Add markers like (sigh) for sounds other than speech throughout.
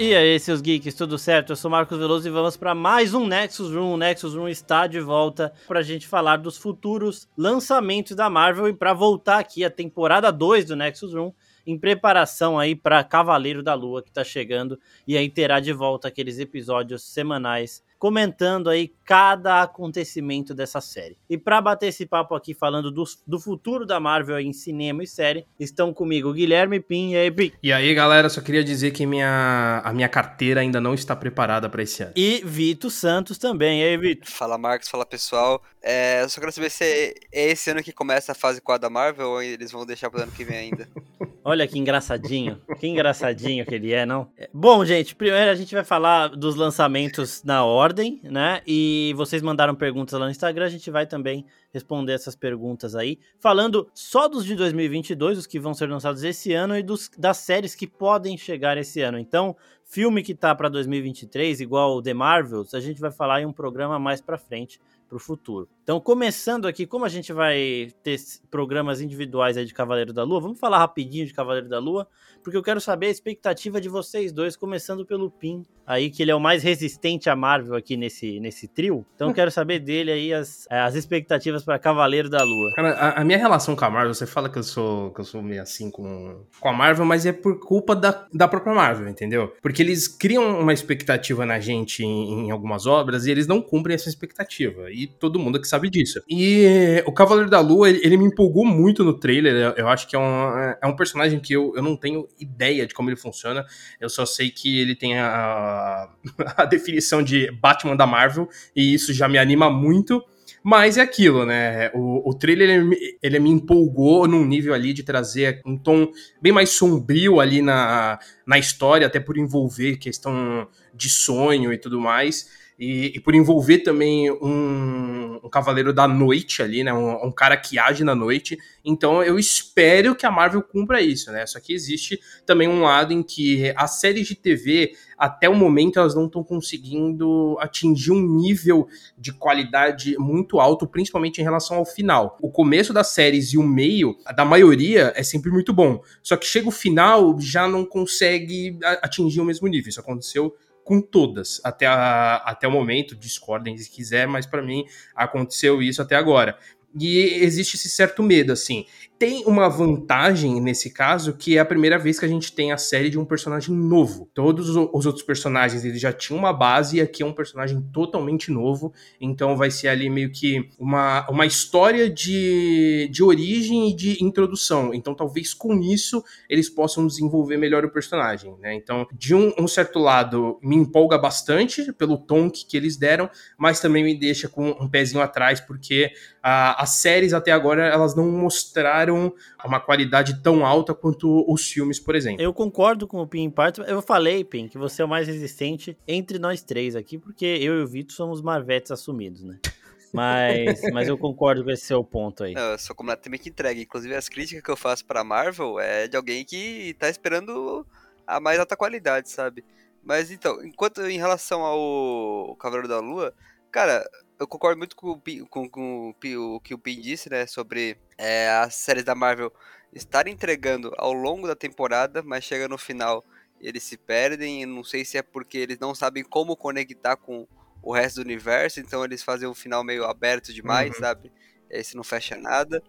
E aí, seus geeks, tudo certo? Eu sou Marcos Veloso e vamos para mais um Nexus Room. O Nexus Room está de volta para a gente falar dos futuros lançamentos da Marvel e para voltar aqui a temporada 2 do Nexus Room em preparação aí para Cavaleiro da Lua que está chegando e aí terá de volta aqueles episódios semanais comentando aí cada acontecimento dessa série. E para bater esse papo aqui falando do, do futuro da Marvel em cinema e série, estão comigo Guilherme Pin e aí, Pin. E aí, galera, só queria dizer que minha, a minha carteira ainda não está preparada para esse ano. E Vito Santos também. E aí, Vito? Fala, Marcos. Fala, pessoal. É, eu só quero saber se é esse ano que começa a fase 4 da Marvel ou eles vão deixar pro ano que vem ainda. (laughs) Olha que engraçadinho. que engraçadinho que ele é, não? Bom, gente, primeiro a gente vai falar dos lançamentos na ordem, né? E vocês mandaram perguntas lá no Instagram, a gente vai também responder essas perguntas aí. Falando só dos de 2022, os que vão ser lançados esse ano e dos, das séries que podem chegar esse ano. Então, filme que tá para 2023, igual The Marvels, a gente vai falar em um programa mais para frente para o futuro. Então, começando aqui, como a gente vai ter programas individuais aí de Cavaleiro da Lua, vamos falar rapidinho de Cavaleiro da Lua, porque eu quero saber a expectativa de vocês dois, começando pelo Pin, aí que ele é o mais resistente a Marvel aqui nesse, nesse trio. Então, eu quero saber dele aí as, as expectativas para Cavaleiro da Lua. Cara, a, a, minha relação com a Marvel, você fala que eu sou que eu sou meio assim com, com a Marvel, mas é por culpa da, da própria Marvel, entendeu? Porque eles criam uma expectativa na gente em, em algumas obras e eles não cumprem essa expectativa e todo mundo que sabe disso. E o Cavaleiro da Lua, ele, ele me empolgou muito no trailer. Eu acho que é um, é um personagem que eu, eu não tenho ideia de como ele funciona. Eu só sei que ele tem a, a (laughs) definição de Batman da Marvel, e isso já me anima muito. Mas é aquilo, né? O, o trailer ele, ele, me empolgou num nível ali de trazer um tom bem mais sombrio ali na, na história, até por envolver questão de sonho e tudo mais. E, e por envolver também um, um, Cavaleiro da Noite ali, né? Um, um, cara que age na noite. Então eu espero que a Marvel cumpra isso, né? Só que existe também um lado em que as séries de TV, até o momento, elas não estão conseguindo atingir um nível de qualidade muito alto, principalmente em relação ao final. O começo das séries e o meio, da maioria, é sempre muito bom. Só que chega o final, já não consegue atingir o mesmo nível. Isso aconteceu com todas até, a, até o momento. Discordem se quiser, mas para mim aconteceu isso até agora. E existe esse certo medo, assim tem uma vantagem nesse caso, que é a primeira vez que a gente tem a série de um personagem novo. Todos os outros personagens eles já tinham uma base e aqui é um personagem totalmente novo. Então vai ser ali meio que uma, uma história de, de origem e de introdução. Então talvez com isso eles possam desenvolver melhor o personagem, né? Então, de um, um certo lado, me empolga bastante pelo tom que, que eles deram, mas também me deixa com um pezinho atrás, porque a, as séries até agora elas não mostraram uma qualidade tão alta quanto os filmes, por exemplo. Eu concordo com o Pim em parte. Eu falei, Pim, que você é o mais resistente entre nós três aqui, porque eu e o Vitor somos marvetes assumidos, né? (laughs) Mas, mas eu concordo com esse seu ponto aí. Eu sou completamente entregue. Inclusive, as críticas que eu faço pra Marvel é de alguém que tá esperando a mais alta qualidade, sabe? Mas então, enquanto em relação ao Cavaleiro da Lua, cara, eu concordo muito com, com, com, com o que o Pin disse, né? Sobre é, as séries da Marvel estarem entregando ao longo da temporada, mas chega no final eles se perdem. Não sei se é porque eles não sabem como conectar com o resto do universo, então eles fazem um final meio aberto demais, uhum. sabe? Esse não fecha nada.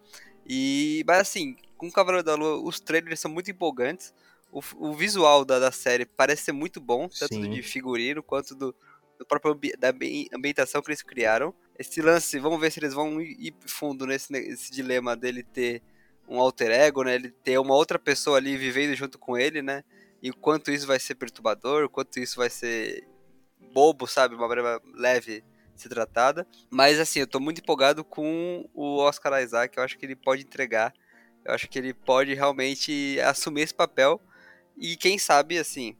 E, mas assim, com o Cavaleiro da Lua, os trailers são muito empolgantes. O, o visual da, da série parece ser muito bom, tanto Sim. de figurino quanto do, do próprio da ambientação que eles criaram. Esse lance, vamos ver se eles vão ir fundo nesse, nesse dilema dele ter um alter ego, né? Ele ter uma outra pessoa ali vivendo junto com ele, né? E quanto isso vai ser perturbador, quanto isso vai ser bobo, sabe? Uma breva leve ser tratada. Mas assim, eu tô muito empolgado com o Oscar Isaac. Eu acho que ele pode entregar. Eu acho que ele pode realmente assumir esse papel. E quem sabe, assim,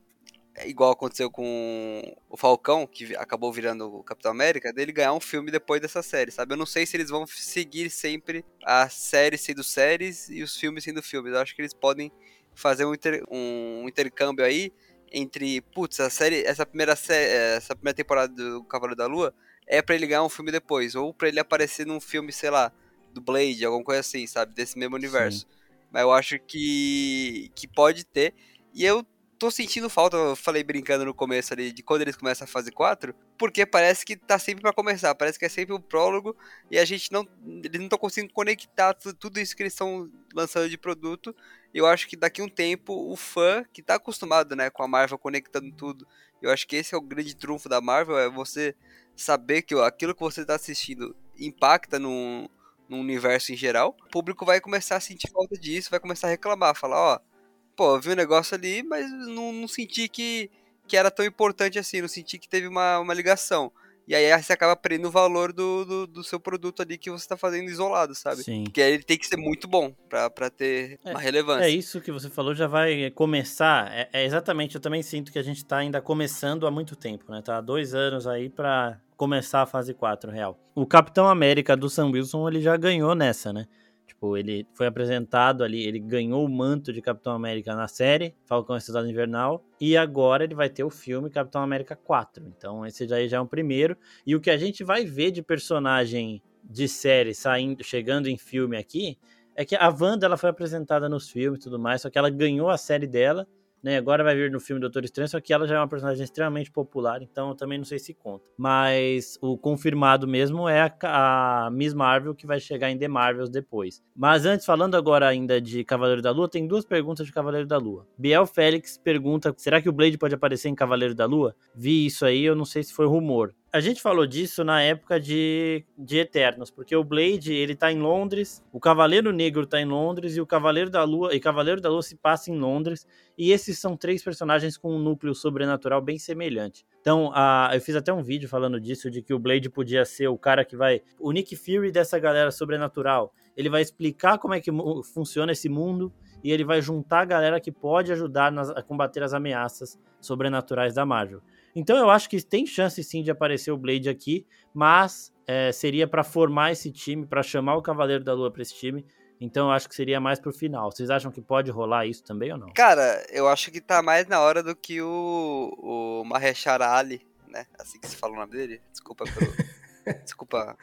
igual aconteceu com o Falcão, que acabou virando o Capitão América, dele ganhar um filme depois dessa série, sabe? Eu não sei se eles vão seguir sempre a série sendo séries e os filmes sendo filmes. Eu acho que eles podem fazer um, inter, um intercâmbio aí entre, putz, a série, essa primeira série, essa primeira temporada do Cavaleiro da Lua é para ele ganhar um filme depois, ou para ele aparecer num filme, sei lá, do Blade, alguma coisa assim, sabe, desse mesmo universo. Sim. Mas eu acho que que pode ter. E eu tô sentindo falta, eu falei brincando no começo ali, de quando eles começam a fase 4, porque parece que tá sempre para começar, parece que é sempre o um prólogo e a gente não. Eles não estão conseguindo conectar tudo isso que eles estão lançando de produto. Eu acho que daqui a um tempo o fã que tá acostumado, né, com a Marvel conectando tudo, eu acho que esse é o grande trunfo da Marvel, é você saber que aquilo que você tá assistindo impacta no, no universo em geral. O público vai começar a sentir falta disso, vai começar a reclamar, falar, ó, pô, eu vi um negócio ali, mas não, não senti que, que era tão importante assim, não senti que teve uma, uma ligação. E aí você acaba aprendendo o valor do, do, do, seu produto ali que você está fazendo isolado, sabe? Sim. Porque ele tem que ser muito bom para ter é, uma relevância. É isso que você falou, já vai começar. É, é exatamente, eu também sinto que a gente está ainda começando há muito tempo, né? Tá há dois anos aí para começar a fase 4 real. O Capitão América do Sam Wilson, ele já ganhou nessa, né? Tipo, ele foi apresentado ali, ele ganhou o manto de Capitão América na série, Falcão e Invernal, e agora ele vai ter o filme Capitão América 4. Então, esse já, já é um primeiro. E o que a gente vai ver de personagem de série saindo, chegando em filme aqui, é que a Wanda ela foi apresentada nos filmes e tudo mais, só que ela ganhou a série dela né? Agora vai vir no filme Doutor Estranho, só que ela já é uma personagem extremamente popular, então eu também não sei se conta. Mas o confirmado mesmo é a, a Miss Marvel, que vai chegar em The Marvels depois. Mas antes, falando agora ainda de Cavaleiro da Lua, tem duas perguntas de Cavaleiro da Lua. Biel Félix pergunta: será que o Blade pode aparecer em Cavaleiro da Lua? Vi isso aí, eu não sei se foi rumor a gente falou disso na época de, de Eternos, porque o Blade, ele tá em Londres, o Cavaleiro Negro tá em Londres e o Cavaleiro da Lua, e Cavaleiro da Lua se passa em Londres, e esses são três personagens com um núcleo sobrenatural bem semelhante. Então, a, eu fiz até um vídeo falando disso, de que o Blade podia ser o cara que vai, o Nick Fury dessa galera sobrenatural. Ele vai explicar como é que funciona esse mundo e ele vai juntar a galera que pode ajudar nas, a combater as ameaças sobrenaturais da Marvel. Então eu acho que tem chance sim de aparecer o Blade aqui, mas é, seria para formar esse time, para chamar o Cavaleiro da Lua para esse time. Então eu acho que seria mais pro final. Vocês acham que pode rolar isso também ou não? Cara, eu acho que tá mais na hora do que o, o Maheshara Ali, né? Assim que se fala o nome dele. Desculpa pelo. (laughs) Desculpa.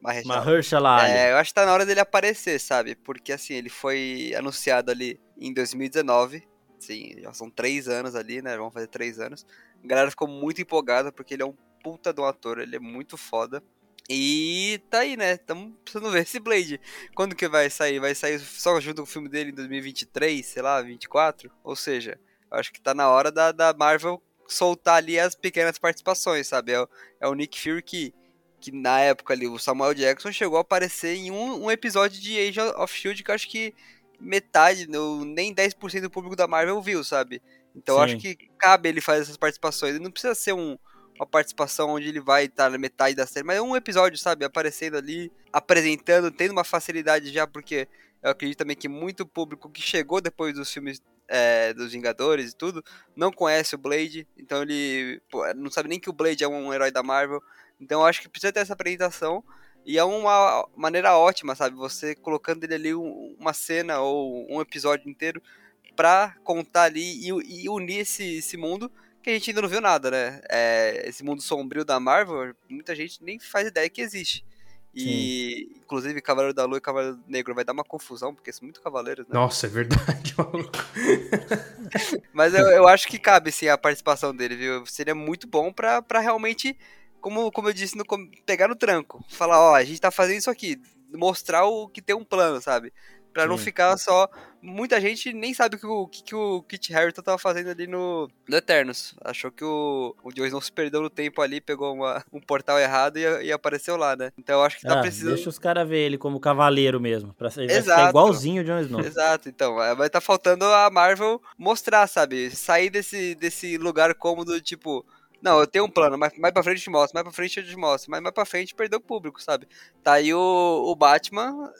Mahershala Ali. É, eu acho que tá na hora dele aparecer, sabe? Porque assim, ele foi anunciado ali em 2019 Sim, já são três anos ali, né? Vamos fazer três anos. A galera ficou muito empolgada porque ele é um puta de um ator, ele é muito foda. E tá aí, né? Estamos precisando ver esse Blade. Quando que vai sair? Vai sair só junto com o filme dele em 2023, sei lá, 24? Ou seja, acho que tá na hora da, da Marvel soltar ali as pequenas participações, sabe? É o, é o Nick Fury que, que na época ali, o Samuel Jackson chegou a aparecer em um, um episódio de Age of S.H.I.E.L.D. que acho que metade, no, nem 10% do público da Marvel viu, sabe? Então acho que cabe ele fazer essas participações. Ele não precisa ser um, uma participação onde ele vai estar na metade da série, mas é um episódio, sabe? Aparecendo ali, apresentando, tendo uma facilidade já, porque eu acredito também que muito público que chegou depois dos filmes é, dos Vingadores e tudo, não conhece o Blade, então ele pô, não sabe nem que o Blade é um herói da Marvel. Então eu acho que precisa ter essa apresentação. E é uma maneira ótima, sabe? Você colocando ele ali uma cena ou um episódio inteiro pra contar ali e, e unir esse, esse mundo que a gente ainda não viu nada, né? É, esse mundo sombrio da Marvel, muita gente nem faz ideia que existe. E, Sim. inclusive, Cavaleiro da Lua e Cavaleiro Negro vai dar uma confusão, porque são muito cavaleiros, né? Nossa, é verdade, (laughs) maluco. Mas eu, eu acho que cabe, sim, a participação dele, viu? Seria muito bom pra, pra realmente como, como eu disse, no, pegar no tranco. Falar, ó, a gente tá fazendo isso aqui. Mostrar o que tem um plano, sabe? Pra Sim. não ficar só. Muita gente nem sabe o que o, que, que o Kit Harington tava fazendo ali no, no Eternos. Achou que o, o Jones não se perdeu no tempo ali, pegou uma, um portal errado e, e apareceu lá, né? Então eu acho que tá ah, precisando. Deixa os caras ver ele como cavaleiro mesmo. Pra ser, Exato. igualzinho o Jon Snow. Exato, então. É, vai tá faltando a Marvel mostrar, sabe? Sair desse, desse lugar cômodo, tipo não, eu tenho um plano, mas mais pra frente eu te mostro, mais pra frente eu te mostro, mas mais pra frente perdeu o público, sabe? Tá aí o, o Batman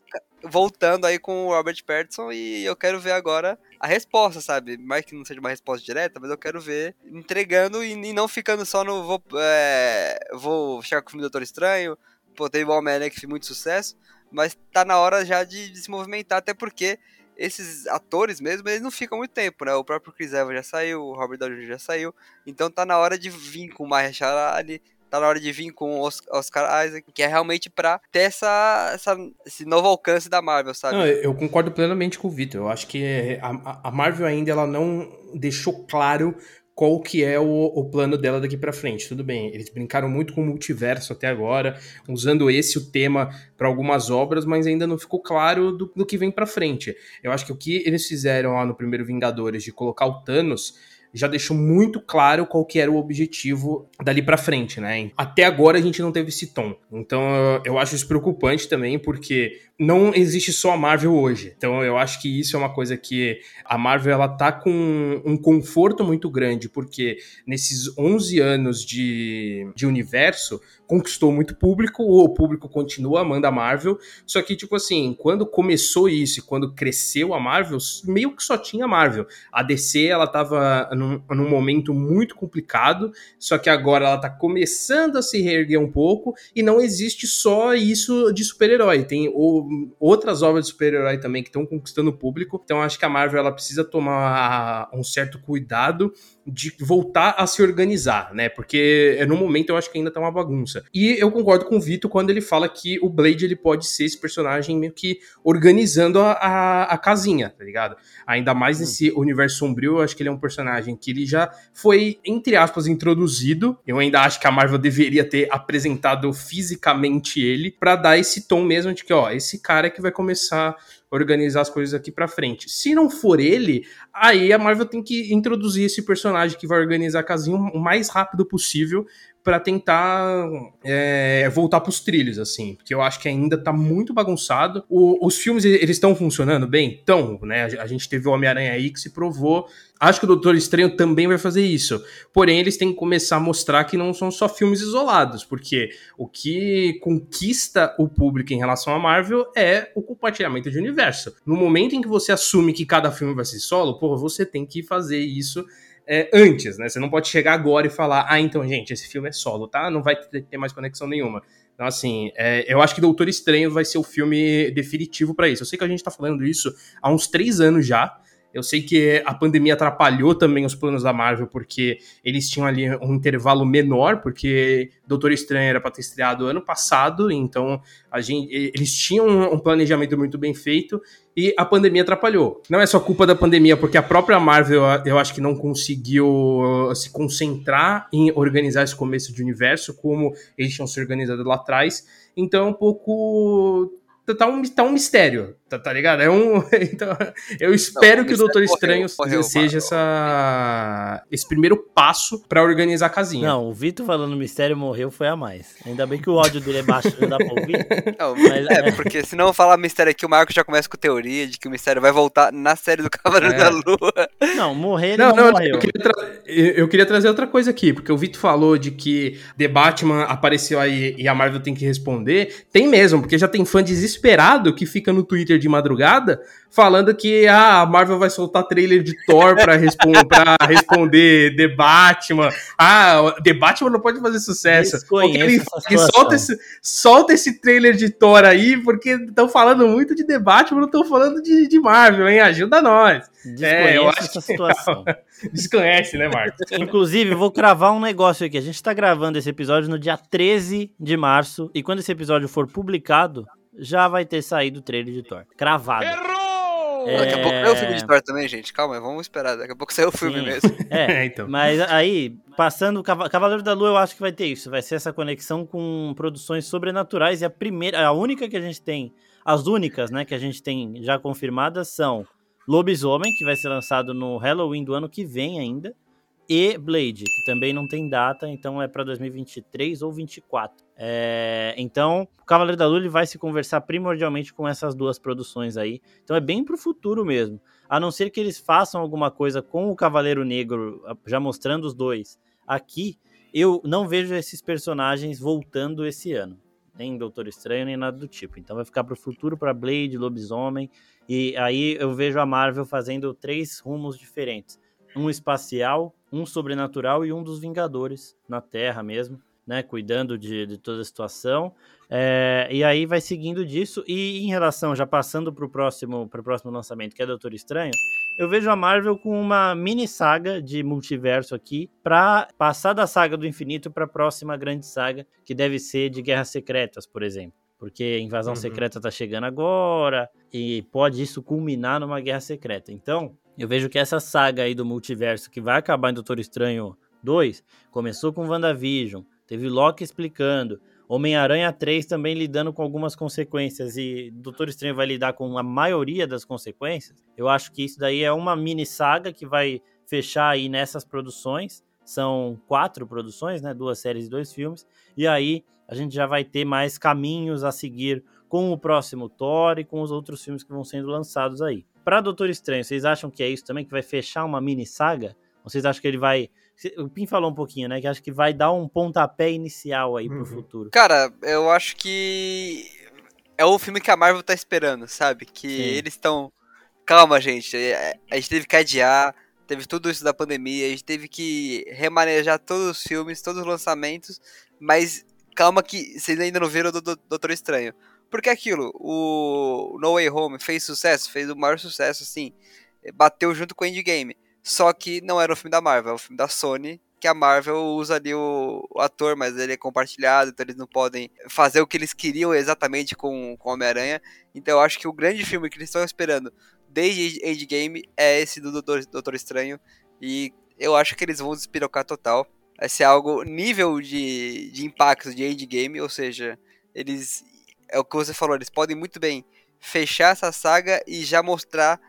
voltando aí com o Robert Pattinson e eu quero ver agora a resposta, sabe? Mais que não seja uma resposta direta, mas eu quero ver entregando e, e não ficando só no vou, é, vou chegar com o filme do Doutor Estranho, pô, teve o Homem-Aranha que fez muito sucesso, mas tá na hora já de, de se movimentar, até porque esses atores mesmo, eles não ficam muito tempo, né? O próprio Chris Evans já saiu, o Robert Downey já saiu. Então tá na hora de vir com o Mahershala tá na hora de vir com os Oscar Isaac, que é realmente pra ter essa, essa, esse novo alcance da Marvel, sabe? Não, eu concordo plenamente com o Vitor. Eu acho que a, a Marvel ainda ela não deixou claro qual que é o, o plano dela daqui para frente. Tudo bem, eles brincaram muito com o multiverso até agora, usando esse o tema para algumas obras, mas ainda não ficou claro do, do que vem para frente. Eu acho que o que eles fizeram lá no primeiro Vingadores de colocar o Thanos já deixou muito claro qual que era o objetivo dali para frente, né? Até agora a gente não teve esse tom. Então eu acho isso preocupante também, porque não existe só a Marvel hoje. Então eu acho que isso é uma coisa que a Marvel ela tá com um conforto muito grande, porque nesses 11 anos de, de universo conquistou muito público, o público continua amando a Marvel, só que tipo assim, quando começou isso e quando cresceu a Marvel, meio que só tinha a Marvel. A DC ela tava num, num momento muito complicado, só que agora ela tá começando a se reerguer um pouco e não existe só isso de super-herói, tem o outras obras de super-herói também que estão conquistando o público. Então acho que a Marvel ela precisa tomar um certo cuidado de voltar a se organizar, né? Porque no momento eu acho que ainda tá uma bagunça. E eu concordo com o Vitor quando ele fala que o Blade ele pode ser esse personagem meio que organizando a, a, a casinha, tá ligado? Ainda mais nesse hum. universo sombrio, eu acho que ele é um personagem que ele já foi, entre aspas, introduzido. Eu ainda acho que a Marvel deveria ter apresentado fisicamente ele para dar esse tom mesmo de que, ó, esse cara é que vai começar organizar as coisas aqui para frente. Se não for ele, aí a Marvel tem que introduzir esse personagem que vai organizar a casinha o mais rápido possível para tentar é, voltar para os trilhos, assim, porque eu acho que ainda tá muito bagunçado. O, os filmes, eles estão funcionando bem? Então, né, a gente teve o Homem-Aranha aí que se provou Acho que o Doutor Estranho também vai fazer isso. Porém, eles têm que começar a mostrar que não são só filmes isolados, porque o que conquista o público em relação a Marvel é o compartilhamento de universo. No momento em que você assume que cada filme vai ser solo, pô, você tem que fazer isso é, antes, né? Você não pode chegar agora e falar, ah, então, gente, esse filme é solo, tá? Não vai ter mais conexão nenhuma. Então, assim, é, eu acho que Doutor Estranho vai ser o filme definitivo para isso. Eu sei que a gente tá falando isso há uns três anos já, eu sei que a pandemia atrapalhou também os planos da Marvel, porque eles tinham ali um intervalo menor, porque Doutor Estranho era para ter estreado ano passado, então a gente, eles tinham um planejamento muito bem feito e a pandemia atrapalhou. Não é só culpa da pandemia, porque a própria Marvel, eu acho que não conseguiu uh, se concentrar em organizar esse começo de universo como eles tinham se organizado lá atrás. Então, é um pouco tá um, tá um mistério, tá, tá ligado? É um. (laughs) Então, eu espero não, que o Doutor Estranho morreu, seja essa, esse primeiro passo para organizar a casinha. Não, o Vitor falando mistério morreu foi a mais. Ainda bem que o ódio dele é baixo, não dá pra ouvir. (laughs) Não, mas, é, é, porque se não falar mistério aqui, o Marco já começa com teoria de que o mistério vai voltar na série do Cavaleiro é. da Lua. Não, morrer não, não, não morreu. Eu queria, eu queria, trazer outra coisa aqui, porque o Vitor falou de que The Batman apareceu aí e a Marvel tem que responder. Tem mesmo, porque já tem fã desesperado desesperado que fica no Twitter de madrugada falando que ah, a Marvel vai soltar trailer de Thor para respon (laughs) responder The Batman. Ah, The Batman não pode fazer sucesso. Ele, solta, esse, solta esse trailer de Thor aí, porque estão falando muito de The Batman, não estão falando de, de Marvel, hein? Ajuda nós. Desconhece é, essa situação. (laughs) Desconhece, né, Marcos? Inclusive, vou cravar um negócio aqui. A gente está gravando esse episódio no dia 13 de março, e quando esse episódio for publicado, já vai ter saído o trailer de Thor. Cravado. Errou! É... Daqui a pouco é o filme de Thor também, gente. Calma, vamos esperar. Daqui a pouco sai o filme Sim. mesmo. (laughs) É, é, então. Mas aí, passando Cavaleiro da Lua, eu acho que vai ter isso. Vai ser essa conexão com produções sobrenaturais. E a primeira, a única que a gente tem, as únicas, né, que a gente tem já confirmadas são Lobisomem, que vai ser lançado no Halloween do ano que vem ainda e Blade, que também não tem data, então é para 2023 ou 2024. É, então, o Cavaleiro da Lua ele vai se conversar primordialmente com essas duas produções aí. Então é bem pro futuro mesmo. A não ser que eles façam alguma coisa com o Cavaleiro Negro, já mostrando os dois aqui, eu não vejo esses personagens voltando esse ano. Nem Doutor Estranho, nem nada do tipo. Então vai ficar pro futuro para Blade, Lobisomem. E aí eu vejo a Marvel fazendo três rumos diferentes. Um espacial, um sobrenatural e um dos Vingadores na Terra mesmo. né, cuidando de, de toda a situação. É, e aí vai seguindo disso. E em relação, já passando para o próximo, próximo lançamento, que é Doutor Estranho, eu vejo a Marvel com uma mini saga de multiverso aqui para passar da saga do infinito para a próxima grande saga, que deve ser de Guerras Secretas, por exemplo. Porque a invasão uhum. secreta tá chegando agora e pode isso culminar numa guerra secreta. Então, eu vejo que essa saga aí do multiverso que vai acabar em Doutor Estranho 2 começou com WandaVision, teve Loki explicando, Homem-Aranha 3 também lidando com algumas consequências e Doutor Estranho vai lidar com a maioria das consequências. Eu acho que isso daí é uma mini saga que vai fechar aí nessas produções. São quatro produções, né? Duas séries e dois filmes. E aí a gente já vai ter mais caminhos a seguir com o próximo Thor e com os outros filmes que vão sendo lançados aí. Para Doutor Estranho, vocês acham que é isso também que vai fechar uma mini saga? Vocês acham que ele vai o Pim falou um pouquinho, né? Que acho que vai dar um pontapé inicial aí pro uhum. futuro. Cara, eu acho que é o filme que a Marvel tá esperando, sabe? Que Sim. eles estão. Calma, gente. É, a gente teve que adiar, teve tudo isso da pandemia, a gente teve que remanejar todos os filmes, todos os lançamentos, mas calma que vocês ainda não viram o Doutor Estranho. Porque aquilo, o No Way Home fez sucesso, fez o maior sucesso, assim, bateu junto com o Endgame. Só que não era um filme da Marvel, é um filme da Sony, que a Marvel usa ali o, o, ator, mas ele é compartilhado, então eles não podem fazer o que eles queriam exatamente com, com Homem-Aranha. Então eu acho que o grande filme que eles estão esperando desde Endgame é esse do Doutor, Doutor Estranho. E eu acho que eles vão despirocar total. Vai ser algo nível de, de impacto de Endgame, ou seja, eles. É o que você falou, eles podem muito bem fechar essa saga e já mostrar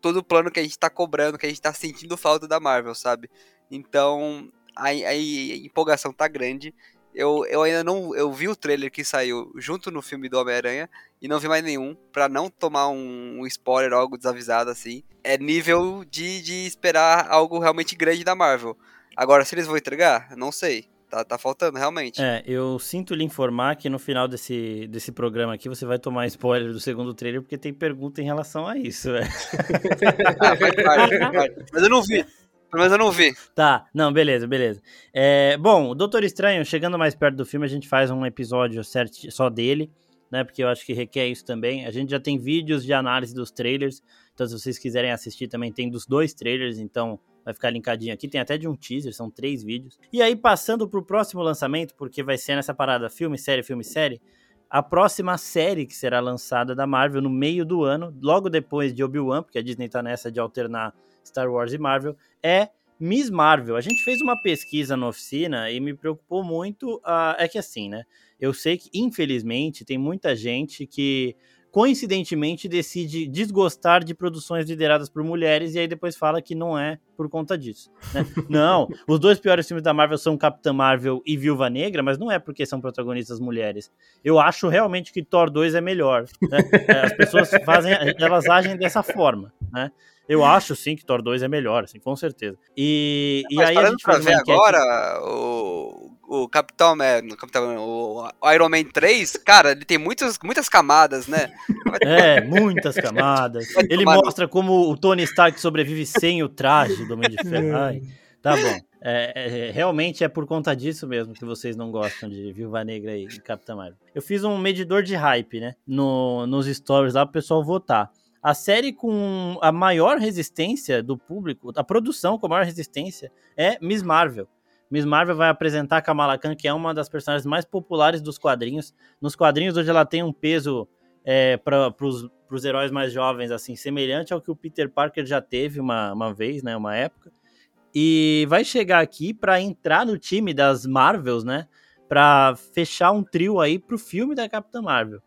todo o plano que a gente tá cobrando, que a gente tá sentindo falta da Marvel, sabe? Então, a, a, a empolgação tá grande. Eu, eu ainda não. Eu vi o trailer que saiu junto no filme do Homem-Aranha e não vi mais nenhum, para não tomar um, um, spoiler algo desavisado assim. É nível de, de esperar algo realmente grande da Marvel. Agora, se eles vão entregar, não sei. Tá, tá faltando, realmente. É, eu sinto lhe informar que no final desse, desse programa aqui você vai tomar spoiler do segundo trailer, porque tem pergunta em relação a isso, velho. (laughs) ah, vai, vai, vai. Mas eu não vi. Mas eu não vi. Tá, não, beleza, beleza. É, bom, o Doutor Estranho, chegando mais perto do filme, a gente faz um episódio certo, só dele, né? Porque eu acho que requer isso também. A gente já tem vídeos de análise dos trailers, então se vocês quiserem assistir também tem dos dois trailers, então vai ficar linkadinho aqui, tem até de um teaser, são três vídeos. E aí, passando pro próximo lançamento, porque vai ser nessa parada filme, série, filme, série, a próxima série que será lançada da Marvel no meio do ano, logo depois de Obi-Wan, porque a Disney tá nessa de alternar Star Wars e Marvel, é Miss Marvel. A gente fez uma pesquisa na oficina e me preocupou muito. Uh, é que assim, né? Eu sei que, infelizmente, tem muita gente que coincidentemente decide desgostar de produções lideradas por mulheres e aí depois fala que não é por conta disso. Né? (laughs) não, os dois piores filmes da Marvel são Capitã Marvel e Viúva Negra, mas não é porque são protagonistas mulheres. Eu acho realmente que Thor 2 é melhor. Né? É, as pessoas fazem, elas agem dessa forma, né? Eu acho sim que Thor 2 é melhor, assim, com certeza. E, e aí a gente faz ver agora o, o Capitão, é, Capitão o Iron Man 3, cara, ele tem muitas, muitas camadas, né? (laughs) É, muitas camadas. Ele mostra como o Tony Stark sobrevive sem o traje do Homem de Ferro. Ai, tá bom. É, é, realmente é por conta disso mesmo que vocês não gostam de Viúva Negra e Capitão Marvel. Eu fiz um medidor de hype, né? No, nos stories lá pro pessoal votar. A série com a maior resistência do público, a produção com a maior resistência é Miss Marvel. Miss Marvel vai apresentar Kamala Khan, que é uma das personagens mais populares dos quadrinhos. Nos quadrinhos, hoje ela tem um peso é, para os heróis mais jovens, assim, semelhante ao que o Peter Parker já teve uma, uma vez, né, uma época. E vai chegar aqui para entrar no time das Marvels, né, para fechar um trio aí pro filme da Capitã Marvel.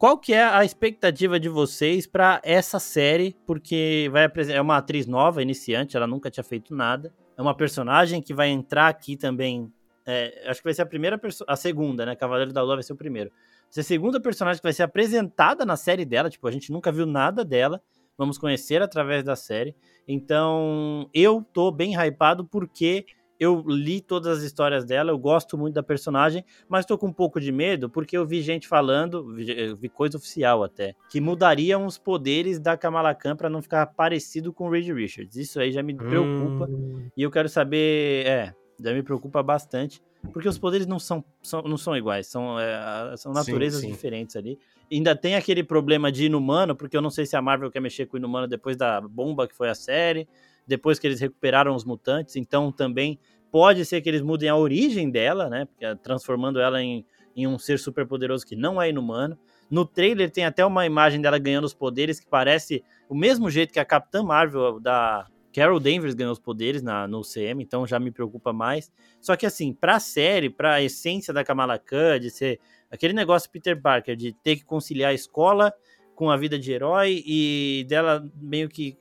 Qual que é a expectativa de vocês para essa série? Porque vai é uma atriz nova, iniciante, ela nunca tinha feito nada é uma personagem que vai entrar aqui também. É, acho que vai ser a primeira a segunda, né? Cavaleiro da Lua vai ser o primeiro. A segunda personagem que vai ser apresentada na série dela. Tipo, a gente nunca viu nada dela. Vamos conhecer através da série. Então, eu tô bem hypado porque eu li todas as histórias dela, eu gosto muito da personagem, mas tô com um pouco de medo porque eu vi gente falando, vi, vi coisa oficial até, que mudariam os poderes da Kamala Khan para não ficar parecido com o Reed Richards. Isso aí já me preocupa hum. e eu quero saber, é, já me preocupa bastante. porque os poderes não são, são não são iguais, são, é, são naturezas sim. diferentes ali. Ainda tem aquele problema de inumano, porque eu não sei se a Marvel quer mexer com o inumano depois da bomba que foi a série, depois que eles recuperaram os mutantes, então também pode ser que eles mudem a origem dela, né? Transformando ela em, em um ser super poderoso que não é inumano. No trailer tem até uma imagem dela ganhando os poderes que parece o mesmo jeito que a Capitã Marvel da Carol Danvers ganhou os poderes na, no CM, então já me preocupa mais. Só que assim, pra série, pra essência da Kamala Khan, de ser aquele negócio Peter Parker, de ter que conciliar a escola com a vida de herói e dela meio que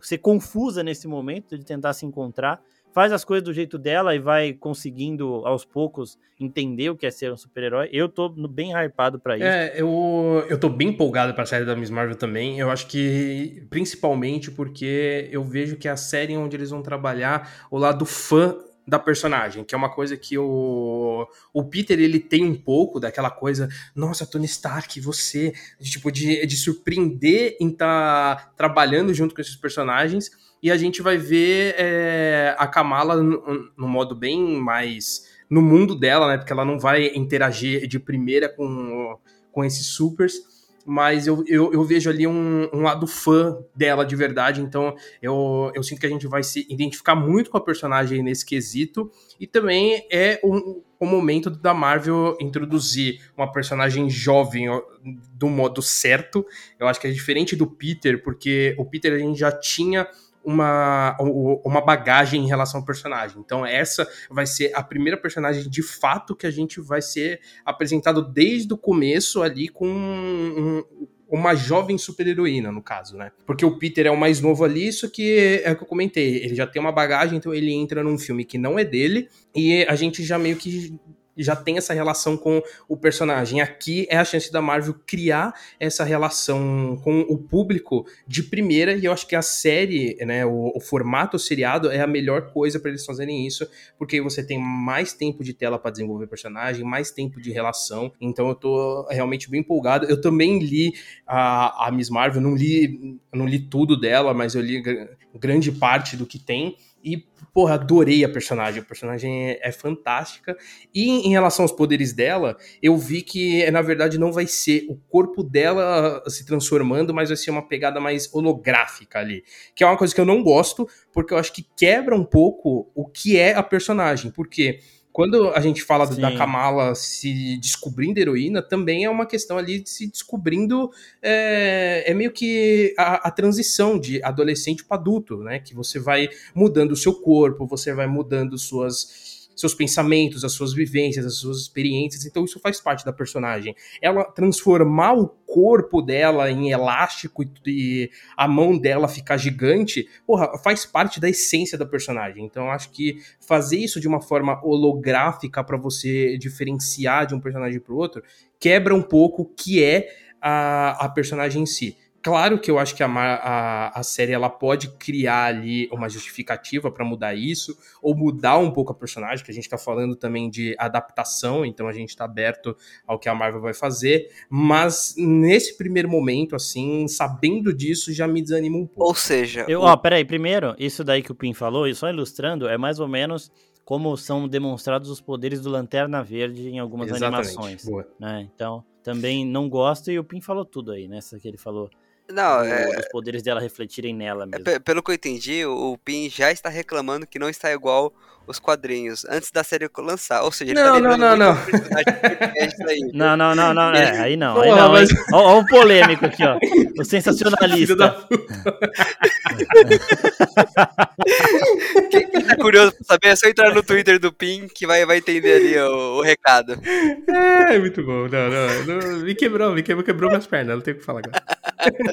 ser confusa nesse momento de tentar se encontrar faz as coisas do jeito dela e vai conseguindo aos poucos entender o que é ser um super-herói. Eu tô bem hypado para isso. É, eu, eu tô bem empolgado pra série da Miss Marvel também. Eu acho que principalmente porque eu vejo que é a série onde eles vão trabalhar o lado fã da personagem, que é uma coisa que o, o Peter ele tem um pouco daquela coisa, nossa, Tony Stark, você, tipo, de, de surpreender em estar tá trabalhando junto com esses personagens e a gente vai ver é, a Kamala no, no, modo bem mais no mundo dela, né? Porque ela não vai interagir de primeira com, com esses supers, mas eu, eu, eu vejo ali um, um, lado fã dela de verdade, então eu, eu sinto que a gente vai se identificar muito com a personagem nesse quesito, e também é um, o momento da Marvel introduzir uma personagem jovem do modo certo. Eu acho que é diferente do Peter, porque o Peter a gente já tinha uma, uma bagagem em relação ao personagem. Então, essa vai ser a primeira personagem de fato que a gente vai ser apresentado desde o começo ali com um, uma jovem super-heroína, no caso, né? Porque o Peter é o mais novo ali, isso que é o que eu comentei. Ele já tem uma bagagem, então ele entra num filme que não é dele, e a gente já meio que já tem essa relação com o personagem. Aqui é a chance da Marvel criar essa relação com o público de primeira, e eu acho que a série, né, o, o formato seriado é a melhor coisa para eles fazerem isso, porque você tem mais tempo de tela para desenvolver personagem, mais tempo de relação. Então eu tô realmente bem empolgado. Eu também li a, a Miss Marvel, não li, não li tudo dela, mas eu li grande parte do que tem. E, porra, adorei a personagem. A personagem é, é, fantástica. E em relação aos poderes dela, eu vi que, na verdade, não vai ser o corpo dela se transformando, mas vai ser uma pegada mais holográfica ali. Que é uma coisa que eu não gosto, porque eu acho que quebra um pouco o que é a personagem. Porque quando a gente fala Sim. da Kamala se descobrindo heroína, também é uma questão ali de se descobrindo. É, é meio que a, a transição de adolescente para adulto, né? Que você vai mudando o seu corpo, você vai mudando suas seus pensamentos, as suas vivências, as suas experiências. Então isso faz parte da personagem. Ela transformar o corpo dela em elástico e a mão dela ficar gigante, porra, faz parte da essência da personagem. Então acho que fazer isso de uma forma holográfica para você diferenciar de um personagem para o outro quebra um pouco o que é a, a personagem em si. Claro que eu acho que a, a, a série ela pode criar ali uma justificativa para mudar isso, ou mudar um pouco a personagem, que a gente está falando também de adaptação, então a gente está aberto ao que a Marvel vai fazer, mas nesse primeiro momento, assim, sabendo disso, já me desanima um pouco. Ou seja. Eu. Ó, peraí, primeiro, isso daí que o Pim falou, e só ilustrando, é mais ou menos como são demonstrados os poderes do Lanterna Verde em algumas Exatamente. animações. Né? Então, também não gosto, e o Pim falou tudo aí, nessa né? que ele falou não, é... Os poderes dela refletirem nela é, mesmo. Pelo que eu entendi, o Pin já está reclamando que não está igual os quadrinhos antes da série lançar. Ou seja, ele não, tá não, não, não. não, não, não, não, é, aí não, aí não. Mas... Olha o polêmico aqui, ó. O sensacionalista. (laughs) Quem tá curioso pra saber é só entrar no Twitter do Pin que vai, vai entender ali o, o recado. É, muito bom. Não, não, não, me quebrou, me quebrou, quebrou minhas pernas, não tenho o que falar agora.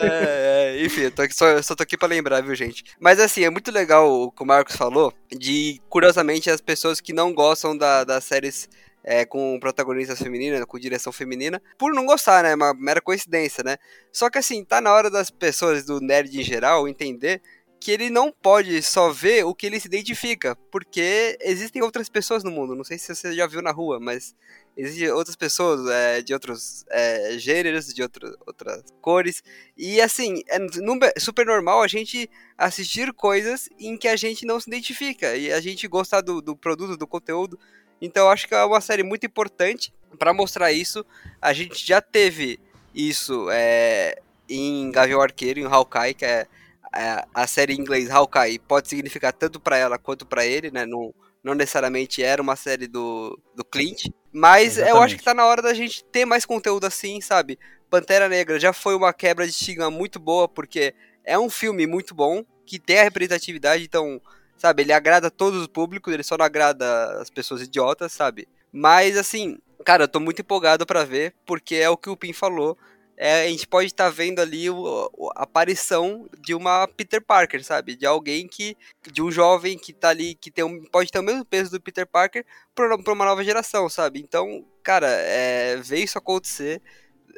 É, é, enfim, eu tô aqui, só, só tô aqui pra lembrar, viu, gente? Mas assim, é muito legal o que o Marcos falou, de curiosamente as pessoas que não gostam da, das séries é, com protagonistas femininas, com direção feminina, por não gostar, né? É uma mera coincidência, né? Só que assim, tá na hora das pessoas, do nerd em geral, entender que ele não pode só ver o que ele se identifica, porque existem outras pessoas no mundo. Não sei se você já viu na rua, mas existem outras pessoas é, de outros é, gêneros, de outro, outras cores. E assim, é super normal a gente assistir coisas em que a gente não se identifica e a gente gostar do, do produto, do conteúdo. Então acho que é uma série muito importante para mostrar isso. A gente já teve isso é, em Gavião Arqueiro, em Hawkeye, que é, é a série em inglês Hawkeye pode significar tanto para ela quanto para ele, né? Não, não necessariamente era uma série do, do Clint. Mas Exatamente. eu acho que tá na hora da gente ter mais conteúdo assim, sabe? Pantera Negra já foi uma quebra de estigma muito boa, porque é um filme muito bom, que tem a representatividade, então, sabe, ele agrada todos os públicos, ele só não agrada as pessoas idiotas, sabe? Mas assim, cara, eu tô muito empolgado para ver, porque é o que o Pim falou. É, a gente pode estar tá vendo ali o, a aparição de uma Peter Parker, sabe? De alguém que. De um jovem que tá ali, que tem um, pode ter o mesmo peso do Peter Parker pra uma nova geração, sabe? Então, cara, é, ver isso acontecer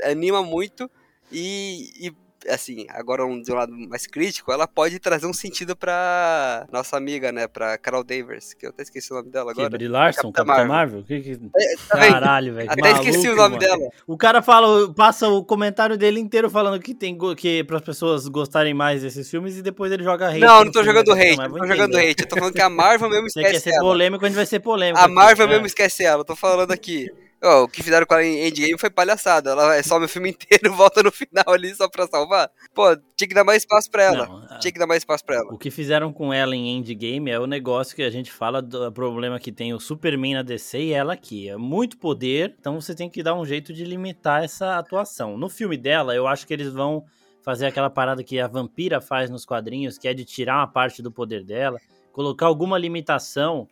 anima muito. E, e assim, agora um, de um lado mais crítico, ela pode trazer um sentido pra nossa amiga, né, pra Carol Danvers, que eu até esqueci o nome dela agora. Que, Brie Larson, Capitã Marvel? Marvel? Que, que... É, Caralho, velho. Até maluco, esqueci o nome mano. dela. O cara fala, passa o comentário dele inteiro falando que tem que para as pessoas gostarem mais desses filmes e depois ele joga hate. Não, não tô jogando hate, não tô jogando hate. Eu tô falando que a Marvel mesmo esquece (laughs) Você quer ser polêmico, a gente vai ser polêmico. A aqui, Marvel mesmo esquece ela, eu tô falando aqui. Oh, o que fizeram com ela em Endgame foi palhaçada. Ela é só o filme (laughs) inteiro, volta no final ali só pra salvar. Pô, tinha que dar mais espaço pra ela. Não, tinha que dar mais espaço pra ela. O que fizeram com ela em Endgame é o negócio que a gente fala do problema que tem o Superman na DC e ela aqui. É muito poder, então você tem que dar um jeito de limitar essa atuação. No filme dela, eu acho que eles vão fazer aquela parada que a vampira faz nos quadrinhos, que é de tirar uma parte do poder dela, colocar alguma limitação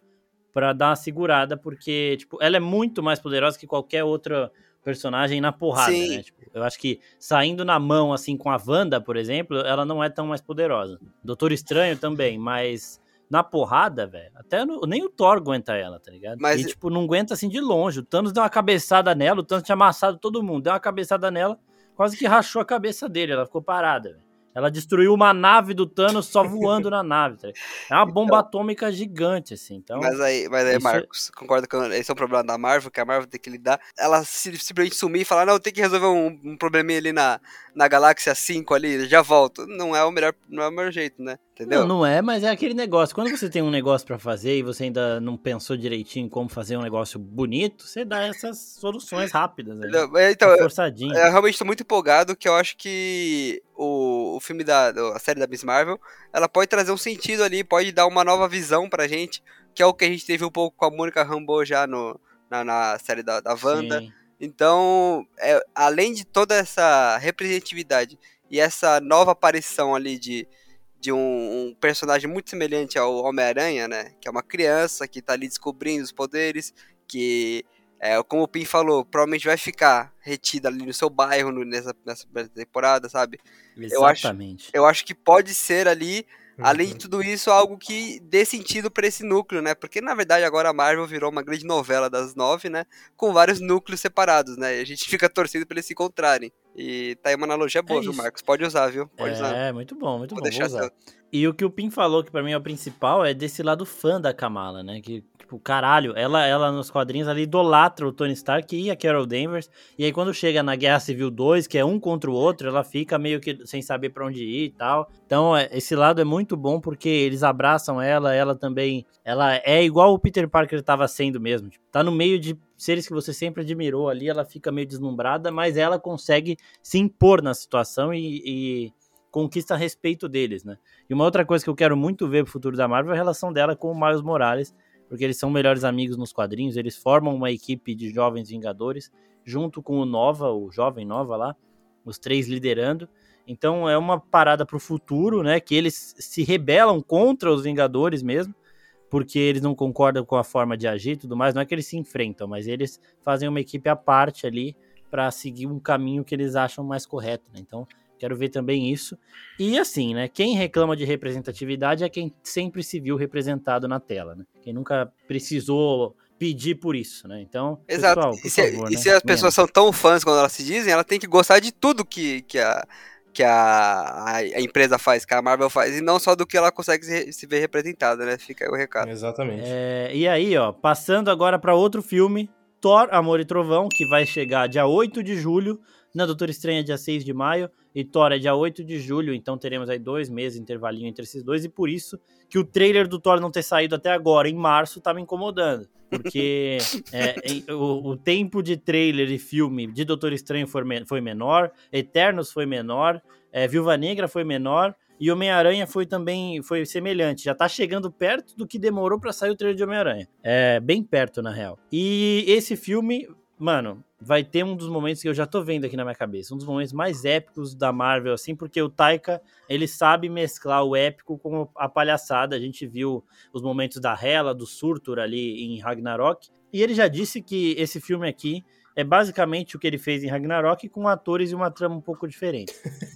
para dar uma segurada, porque, tipo, ela é muito mais poderosa que qualquer outra personagem na porrada, Sim. né? Tipo, eu acho que saindo na mão, assim, com a Wanda, por exemplo, ela não é tão mais poderosa. Doutor Estranho também, mas na porrada, velho, até no, nem o Thor aguenta ela, tá ligado? Mas... E, tipo, não aguenta assim de longe. O Thanos deu uma cabeçada nela, o Thanos tinha amassado todo mundo, deu uma cabeçada nela, quase que rachou a cabeça dele, ela ficou parada, velho. Ela destruiu uma nave do Thanos só voando na nave. Tá? É uma bomba então, atômica gigante, assim. Então, mas aí, mas aí Marcos, é... concorda que esse é um problema da Marvel, que a Marvel tem que lidar. Ela simplesmente sumir e falar, não, tem que resolver um, um probleminha ali na, na Galáxia 5 ali, já volto. Não é o melhor, não é o melhor jeito, né? Entendeu? Não, não é, mas é aquele negócio. Quando você tem um negócio para fazer e você ainda não pensou direitinho como fazer um negócio bonito, você dá essas soluções rápidas. Né? Então, forçadinho. Eu, eu realmente estou muito empolgado que eu acho que o filme da a série da Miss Marvel, ela pode trazer um sentido ali, pode dar uma nova visão pra gente, que é o que a gente teve um pouco com a Mônica Rambeau já no, na, na série da, da Wanda. Sim. Então, é, além de toda essa representatividade e essa nova aparição ali de de um, um, personagem muito semelhante ao Homem-Aranha, né? Que é uma criança que tá ali descobrindo os poderes, que, é, como o Pim falou, provavelmente vai ficar retida ali no seu bairro no, nessa, nessa temporada, sabe? Exatamente. Eu acho, eu acho que pode ser ali Além de uhum. tudo isso, algo que dê sentido para esse núcleo, né? Porque na verdade agora a Marvel virou uma grande novela das nove, né? Com vários núcleos separados, né? E a gente fica torcendo para eles se encontrarem. E tá aí uma analogia boa, é viu, Marcos? Pode usar, viu? Pode é, usar. É, muito bom, muito Vou bom. Deixar usar. E o que o Pim falou, que para mim é o principal, é desse lado fã da Kamala, né? Que Tipo, caralho, ela, ela nos quadrinhos ali idolatra o Tony Stark e a Carol Danvers. E aí quando chega na Guerra Civil 2, que é um contra o outro, ela fica meio que sem saber para onde ir e tal. Então, é, esse lado é muito bom porque eles abraçam ela, ela também, ela é igual o Peter Parker estava sendo mesmo. Tipo, tá no meio de seres que você sempre admirou ali, ela fica meio deslumbrada, mas ela consegue se impor na situação e, e conquista respeito deles, né? E uma outra coisa que eu quero muito ver pro futuro da Marvel é a relação dela com o Miles Morales, porque eles são melhores amigos nos quadrinhos, eles formam uma equipe de jovens vingadores, junto com o Nova, o jovem Nova lá, os três liderando. Então é uma parada pro futuro, né? Que eles se rebelam contra os Vingadores mesmo, porque eles não concordam com a forma de agir e tudo mais. Não é que eles se enfrentam, mas eles fazem uma equipe à parte ali para seguir um caminho que eles acham mais correto. Né? Então Quero ver também isso. E assim, né? Quem reclama de representatividade é quem sempre se viu representado na tela, né? Quem nunca precisou pedir por isso, né? Então, Exato. Pessoal, e, se, favor, e né? se, as pessoas são tão fãs quando elas se dizem, ela tem que gostar de tudo que, que, a, que a, a, empresa faz, que a Marvel faz, e não só do que ela consegue se, se ver representada, né? Fica aí o recado. Exatamente. É, e aí, ó, passando agora para outro filme, Thor, Amor e Trovão, que vai chegar dia 8 de julho Na Doutor Estranha, dia 6 de maio. E Thor é dia 8 de julho. Então teremos aí dois meses, intervalinho entre esses dois. E por isso que o trailer do Thor não ter saído até agora, em março, tá me incomodando. Porque (laughs) é, o, o, tempo de trailer e filme de Doutor Estranho foi, foi menor, Eternos foi menor, é, Viúva Negra foi menor. E Homem-Aranha foi também foi semelhante. Já tá chegando perto do que demorou para sair o trailer de Homem-Aranha. É, bem perto, na real. E esse filme, mano, vai ter um dos momentos que eu já tô vendo aqui na minha cabeça. Um dos momentos mais épicos da Marvel, assim, porque o Taika, ele sabe mesclar o épico com a palhaçada. A gente viu os momentos da Hela, do Surtur ali em Ragnarok. E ele já disse que esse filme aqui é basicamente o que ele fez em Ragnarok com atores e uma trama um pouco diferente.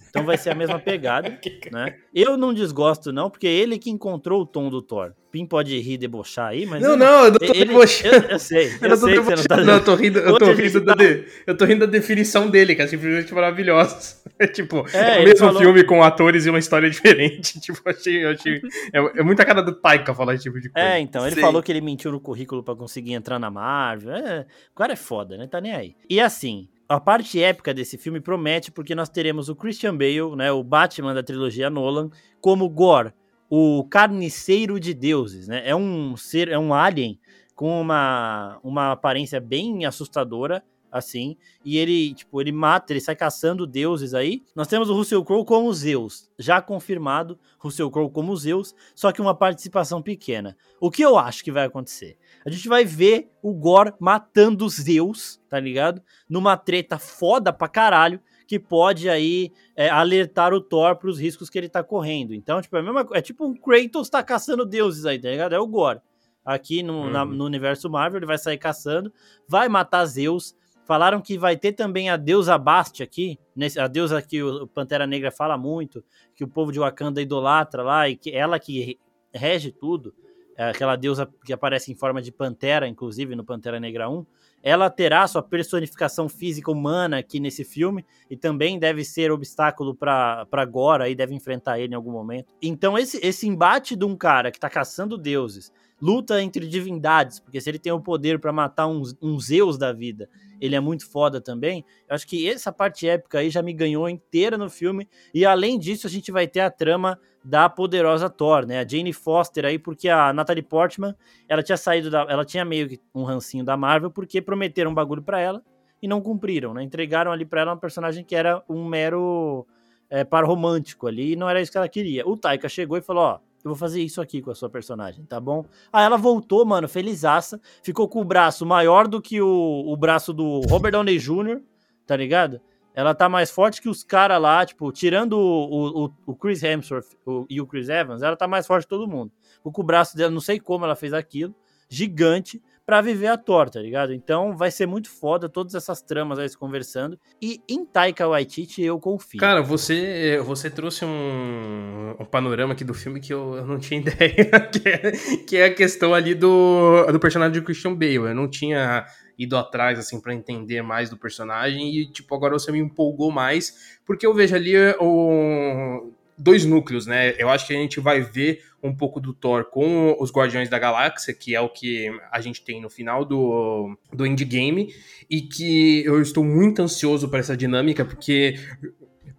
Então vai ser a mesma pegada, (laughs) né? Eu não desgosto não, porque ele que encontrou o tom do Thor. Pim pode rir, debochar aí, mas. Não, não, eu não tô ele, debochando. Eu, (laughs) eu sei, eu, eu sei que você não tá. Não, eu tô rindo, eu tô rindo, da, tá... de, eu tô rindo da definição dele, que é simplesmente maravilhosa. (laughs) É tipo, é, é o mesmo falou... filme com atores e uma história (laughs) diferente. Tipo, achei. Achei é, é muita cara do Taika falar esse tipo de coisa. É, então, ele Sim. falou que ele mentiu no currículo pra conseguir entrar na Marvel. É, o cara é foda, né? Tá nem aí. E assim, a parte épica desse filme promete porque nós teremos o Christian Bale, né, o Batman da trilogia Nolan, como Gore, o carniceiro de deuses, né? É um ser, é um alien com uma, uma aparência bem assustadora, assim, e ele, tipo, ele mata, ele sai caçando deuses aí. Nós temos o Russell Crowe como Zeus, já confirmado, Russell Crowe como Zeus, só que uma participação pequena. O que eu acho que vai acontecer? A gente vai ver o Gore matando Zeus, tá ligado? Numa treta foda pra caralho, que pode aí é, alertar o Thor para os riscos que ele tá correndo. Então, tipo, é, mesma, é tipo um Kratos tá caçando deuses aí, tá ligado? É o Gore. Aqui no, uhum. na, no universo Marvel, ele vai sair caçando, vai matar Zeus. Falaram que vai ter também a deusa Bast aqui, nesse, a deusa que o Pantera Negra fala muito, que o povo de Wakanda idolatra lá, e que ela que rege tudo, é aquela deusa que aparece em forma de pantera, inclusive no Pantera Negra 1 ela terá sua personificação física humana aqui nesse filme e também deve ser obstáculo para Gora e deve enfrentar ele em algum momento. Então esse, esse embate de um cara que está caçando deuses, luta entre divindades, porque se ele tem o poder para matar um, um Zeus da vida, ele é muito foda também. Eu acho que essa parte épica aí já me ganhou inteira no filme e além disso a gente vai ter a trama da poderosa Thor, né? A Jane Foster aí, porque a Natalie Portman, ela tinha saído da, ela tinha meio que um rancinho da Marvel porque prometeram um bagulho para ela e não cumpriram, né? Entregaram ali para ela uma personagem que era um mero é, par romântico ali e não era isso que ela queria. O Taika chegou e falou, ó, eu vou fazer isso aqui com a sua personagem, tá bom? Aí ela voltou, mano, felizaça, ficou com o braço maior do que o, o braço do Robert Downey Jr., tá ligado? Ela tá mais forte que os caras lá, tipo, tirando o, o, o Chris Hemsworth o, e o Chris Evans, ela tá mais forte que todo mundo. Com o braço dela, não sei como ela fez aquilo, gigante, para viver a Thor, tá ligado? Então vai ser muito foda todas essas tramas aí se conversando. E em Taika Waititi eu confio. Cara, você você trouxe um, um panorama aqui do filme que eu, eu não tinha (laughs) ideia, que é, que é a questão ali do, do personagem de Christian Bale. Eu não tinha ido atrás, assim, para entender mais do personagem. E, tipo, agora você me empolgou mais, porque eu vejo ali o, dois núcleos, né? Eu acho que a gente vai ver um pouco do Thor com os Guardiões da Galáxia, que é o que a gente tem no final do, do Endgame, e que eu estou muito ansioso para essa dinâmica, porque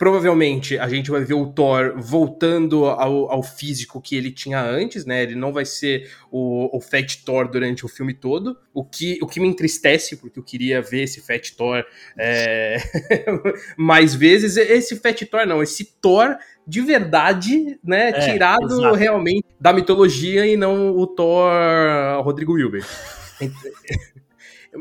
Provavelmente a gente vai ver o Thor voltando ao, ao, físico que ele tinha antes, né? Ele não vai ser o, o Fat Thor durante o filme todo, o que, o que me entristece, porque eu queria ver esse Fat Thor é... (laughs) mais vezes. Esse Fat Thor não, esse Thor de verdade, né? É, tirado exato. realmente da mitologia e não o Thor Rodrigo Wilber. (laughs)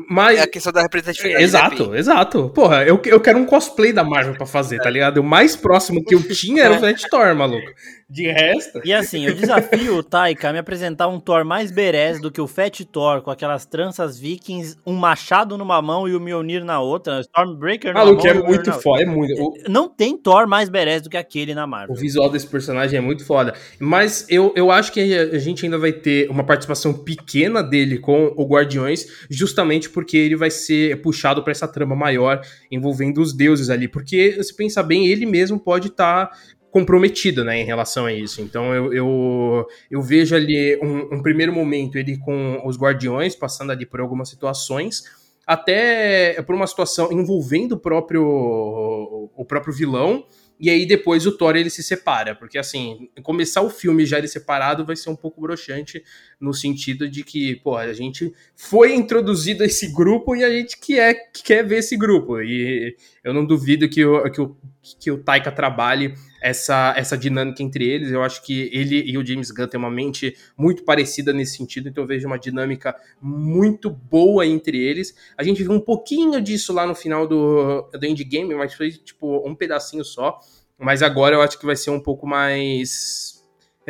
Mas... É a questão da representatividade. Exato, né, exato. Porra, eu, eu quero um cosplay da Marvel pra fazer, tá ligado? O mais próximo que eu tinha era o (laughs) Flash Thor, maluco. De resto. E assim, eu desafio o Taika a me apresentar um Thor mais berés do que o Fat Thor, com aquelas tranças vikings, um machado numa mão e o Mjolnir na outra, Stormbreaker na Maluco, mão. Maluco, é muito foda, é muito. Não tem Thor mais berés do que aquele na Marvel. O visual desse personagem é muito foda. Mas eu, eu acho que a gente ainda vai ter uma participação pequena dele com o Guardiões, justamente porque ele vai ser puxado para essa trama maior envolvendo os deuses ali. Porque, se pensar bem, ele mesmo pode estar tá comprometido, né, em relação a isso. Então eu, eu, eu vejo ali um, um, primeiro momento ele com os guardiões passando ali por algumas situações, até por uma situação envolvendo o próprio, o próprio vilão, e aí depois o Thor ele se separa, porque assim, começar o filme já ele separado vai ser um pouco broxante no sentido de que, pô, a gente foi introduzido a esse grupo e a gente quer, quer ver esse grupo. E eu não duvido que o, que o, que o Taika trabalhe essa, essa dinâmica entre eles. Eu acho que ele e o James Gunn têm uma mente muito parecida nesse sentido, então eu vejo uma dinâmica muito boa entre eles. A gente viu um pouquinho disso lá no final do, do Endgame, mas foi tipo um pedacinho só. Mas agora eu acho que vai ser um pouco mais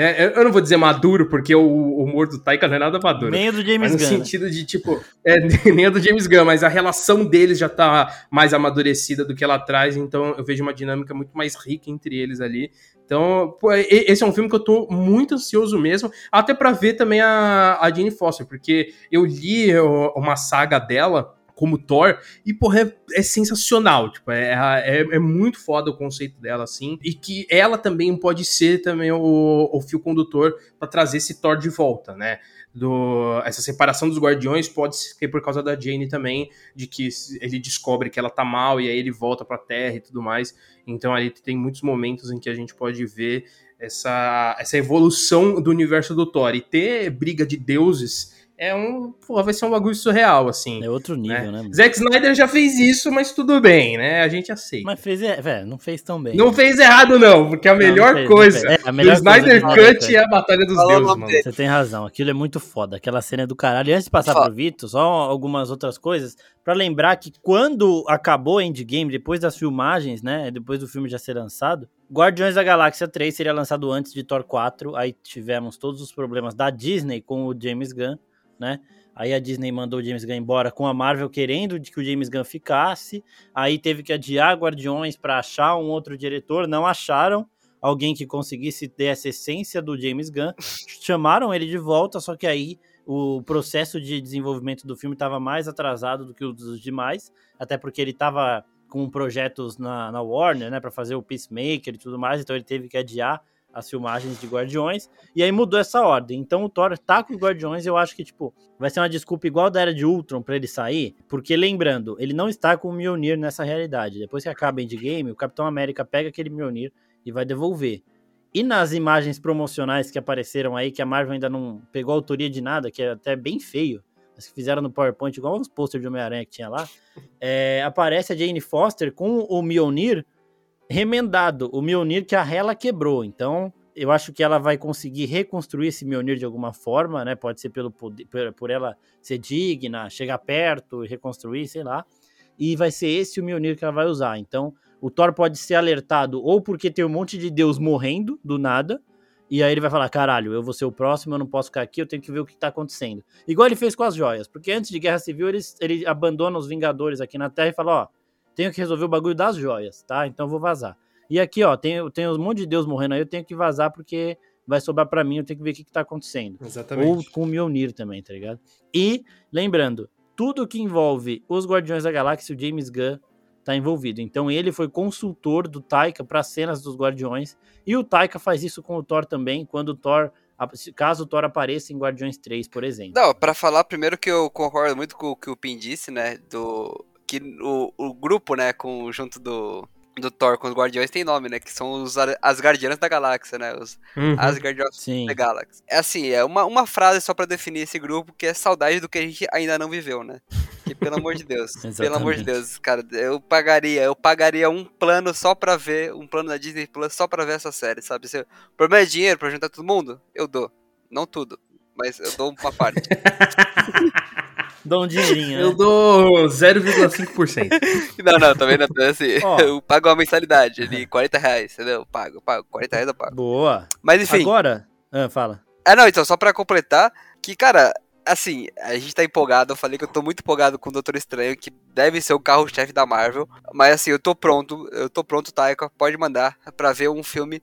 é, eu não vou dizer maduro, porque o, humor do Taika não é nada maduro. Nem o do James Gunn. No né? sentido de, tipo, é, (laughs) nem o do James Gunn, mas a relação deles já tá mais amadurecida do que lá atrás, então eu vejo uma dinâmica muito mais rica entre eles ali. Então, pô, esse é um filme que eu tô muito ansioso mesmo, até para ver também a, a Jane Foster, porque eu li uma saga dela como Thor, e, porra, é, é sensacional, tipo, é, é, é, muito foda o conceito dela, assim, e que ela também pode ser também o, o fio condutor para trazer esse Thor de volta, né? Do, essa separação dos guardiões pode ser por causa da Jane também, de que ele descobre que ela tá mal e aí ele volta pra Terra e tudo mais. Então ali tem muitos momentos em que a gente pode ver essa, essa evolução do universo do Thor. E ter briga de deuses é um. Pô, vai ser um bagulho surreal, assim. É outro nível, né? né Zack Snyder já fez isso, mas tudo bem, né? A gente aceita. Mas fez, é, velho, não fez tão bem. Não fez errado, não, porque a melhor não, fez, coisa é, a melhor do Snyder Cut é a Batalha dos Deuses, mano. Você tem razão, aquilo é muito foda. Aquela cena é do caralho. E antes de passar pro Vitor, só algumas outras coisas, para lembrar que quando acabou Endgame, depois das filmagens, né? Depois do filme já ser lançado, Guardiões da Galáxia 3 seria lançado antes de Thor 4. Aí tivemos todos os problemas da Disney com o James Gunn né? Aí a Disney mandou o James Gunn embora com a Marvel querendo que o James Gunn ficasse. Aí teve que adiar Guardiões para achar um outro diretor, não acharam alguém que conseguisse ter essa essência do James Gunn. (laughs) Chamaram ele de volta, só que aí o processo de desenvolvimento do filme estava mais atrasado do que os dos demais, até porque ele estava com projetos na, na Warner, né, para fazer o Peacemaker e tudo mais, então ele teve que adiar as filmagens de Guardiões, e aí mudou essa ordem. Então o Thor tá com os Guardiões, eu acho que, tipo, vai ser uma desculpa igual da Era de Ultron para ele sair, porque lembrando, ele não está com o Mjolnir nessa realidade. Depois que acaba Endgame, o Capitão América pega aquele Mjolnir e vai devolver. E nas imagens promocionais que apareceram aí, que a Marvel ainda não pegou autoria de nada, que é até bem feio, as que fizeram no PowerPoint, igual uns posters de Homem-Aranha que tinha lá, é, aparece a Jane Foster com o Mjolnir remendado, o Mjolnir que a Hela quebrou. Então, eu acho que ela vai conseguir reconstruir esse Mjolnir de alguma forma, né? Pode ser pelo poder, por ela ser digna, chegar perto e reconstruir, sei lá. E vai ser esse o Mjolnir que ela vai usar. Então, o Thor pode ser alertado ou porque tem um monte de deus morrendo do nada, e aí ele vai falar: caralho, eu vou ser o próximo, eu não posso ficar aqui, eu tenho que ver o que tá acontecendo. Igual ele fez com as joias, porque antes de Guerra Civil ele, ele abandona os Vingadores aqui na Terra e fala: ó, tenho que resolver o bagulho das joias, tá? Então eu vou vazar. E aqui, ó, tem, tem um monte de Deus morrendo aí, eu tenho que vazar porque vai sobrar para mim, eu tenho que ver o que, que tá acontecendo. Exatamente. Ou com o Mjolnir também, tá ligado? E, lembrando, tudo que envolve os Guardiões da Galáxia, o James Gunn tá envolvido. Então ele foi consultor do Taika para cenas dos Guardiões, e o Taika faz isso com o Thor também, quando o Thor caso o Thor apareça em Guardiões 3, por exemplo. Não, para falar primeiro que eu concordo muito com o que o Pin disse, né, do que o, o grupo, né, com, junto do, do Thor com os Guardiões tem nome, né? Que são os Asgardianos da Galáxia, né? Os uhum. Asgardianos da Galáxia. É assim, é uma, uma frase só para definir esse grupo que é saudade do que a gente ainda não viveu, né? Que pelo amor de Deus, (laughs) pelo amor de Deus, cara, eu pagaria, eu pagaria um plano só pra ver, um plano da Disney Plus só pra ver essa série, sabe? Se o problema é dinheiro pra juntar todo mundo, eu dou. Não tudo, mas eu dou uma parte. (laughs) Dou um dinheirinho. Né? Eu dou 0,5%. (laughs) não, não, também não. Assim. (laughs) Eu pago uma mensalidade de 40 reais, entendeu? Eu pago, eu pago. 40 reais eu pago. Boa. Mas enfim. Agora. Ah, fala. Ah, não, então, só pra completar, que, cara, assim, a gente tá empolgado. Eu falei que eu tô muito empolgado com o Doutor Estranho, que deve ser o carro-chefe da Marvel. Mas assim, eu tô pronto, eu tô pronto, Taika. Pode mandar pra ver um filme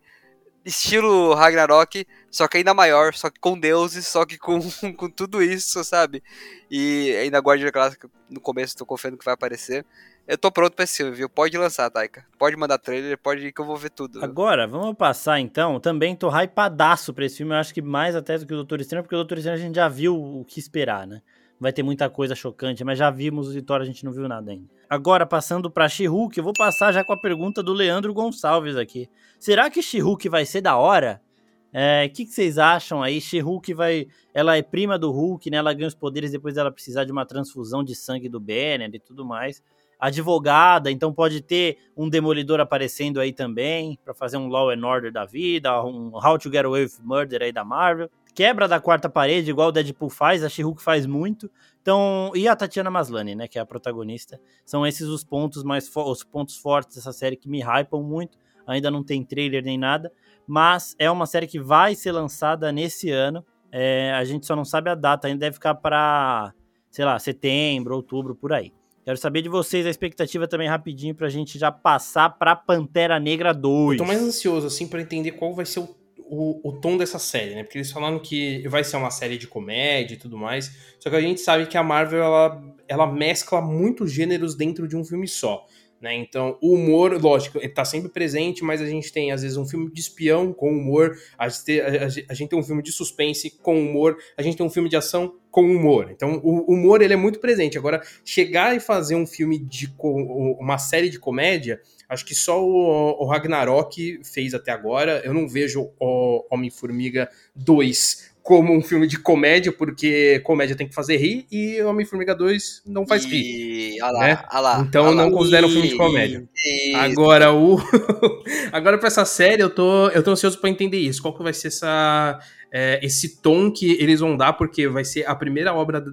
estilo Ragnarok, só que ainda maior, só que com deuses, só que com, (laughs) com tudo isso, sabe? E ainda Guardiã Clássica, no começo tô confiando que vai aparecer. Eu tô pronto pra esse filme, viu? Pode lançar, Taika. Pode mandar trailer, pode ir que eu vou ver tudo. Agora, vamos passar então. Também tô hypadaço pra esse filme. Eu acho que mais até do que o Doutor Estranho, porque o Doutor Estranho a gente já viu o que esperar, né? Vai ter muita coisa chocante, mas já vimos o Thor, a gente não viu nada ainda. Agora, passando pra She-Hulk, eu vou passar já com a pergunta do Leandro Gonçalves aqui. Será que She-Hulk vai ser da hora? O é, que, que, vocês acham aí? She-Hulk vai. Ela é prima do Hulk, né? Ela ganha os poderes depois dela precisar de uma transfusão de sangue do Banner e tudo mais. Advogada, então pode ter um demolidor aparecendo aí também, para fazer um Law and Order da vida, um How to Get Away with Murder aí da Marvel. Quebra da quarta parede, igual o Deadpool faz, a She-Hulk faz muito. Então, e a Tatiana Maslany, né, que é a protagonista. São esses os pontos mais os pontos fortes dessa série que me hypam muito. Ainda não tem trailer nem nada, mas é uma série que vai ser lançada nesse ano. É, a gente só não sabe a data, ainda deve ficar para, sei lá, setembro, outubro, por aí. Quero saber de vocês a expectativa também rapidinho pra gente já passar pra Pantera Negra 2. Eu tô mais ansioso, assim, para entender qual vai ser o, o, o, tom dessa série, né? Porque eles falaram que vai ser uma série de comédia e tudo mais. Só que a gente sabe que a Marvel, ela, ela mescla muitos gêneros dentro de um filme só. Né? Então, o humor, lógico, ele tá sempre presente, mas a gente tem, às vezes, um filme de espião com humor, a gente, tem, a, a gente tem um filme de suspense com humor, a gente tem um filme de ação com humor. Então, o humor, ele é muito presente. Agora, chegar e fazer um filme de... uma série de comédia, acho que só o, o Ragnarok fez até agora. Eu não vejo o Homem-Formiga 2 como um filme de comédia, porque comédia tem que fazer rir, e Homem-Formiga 2 não faz e... rir. Olha lá, né? olha lá, então olha não considero um filme de comédia. Isso. Agora, o. (laughs) Agora, pra essa série, eu tô, eu tô ansioso pra entender isso. Qual que vai ser essa é, esse tom que eles vão dar, porque vai ser a primeira obra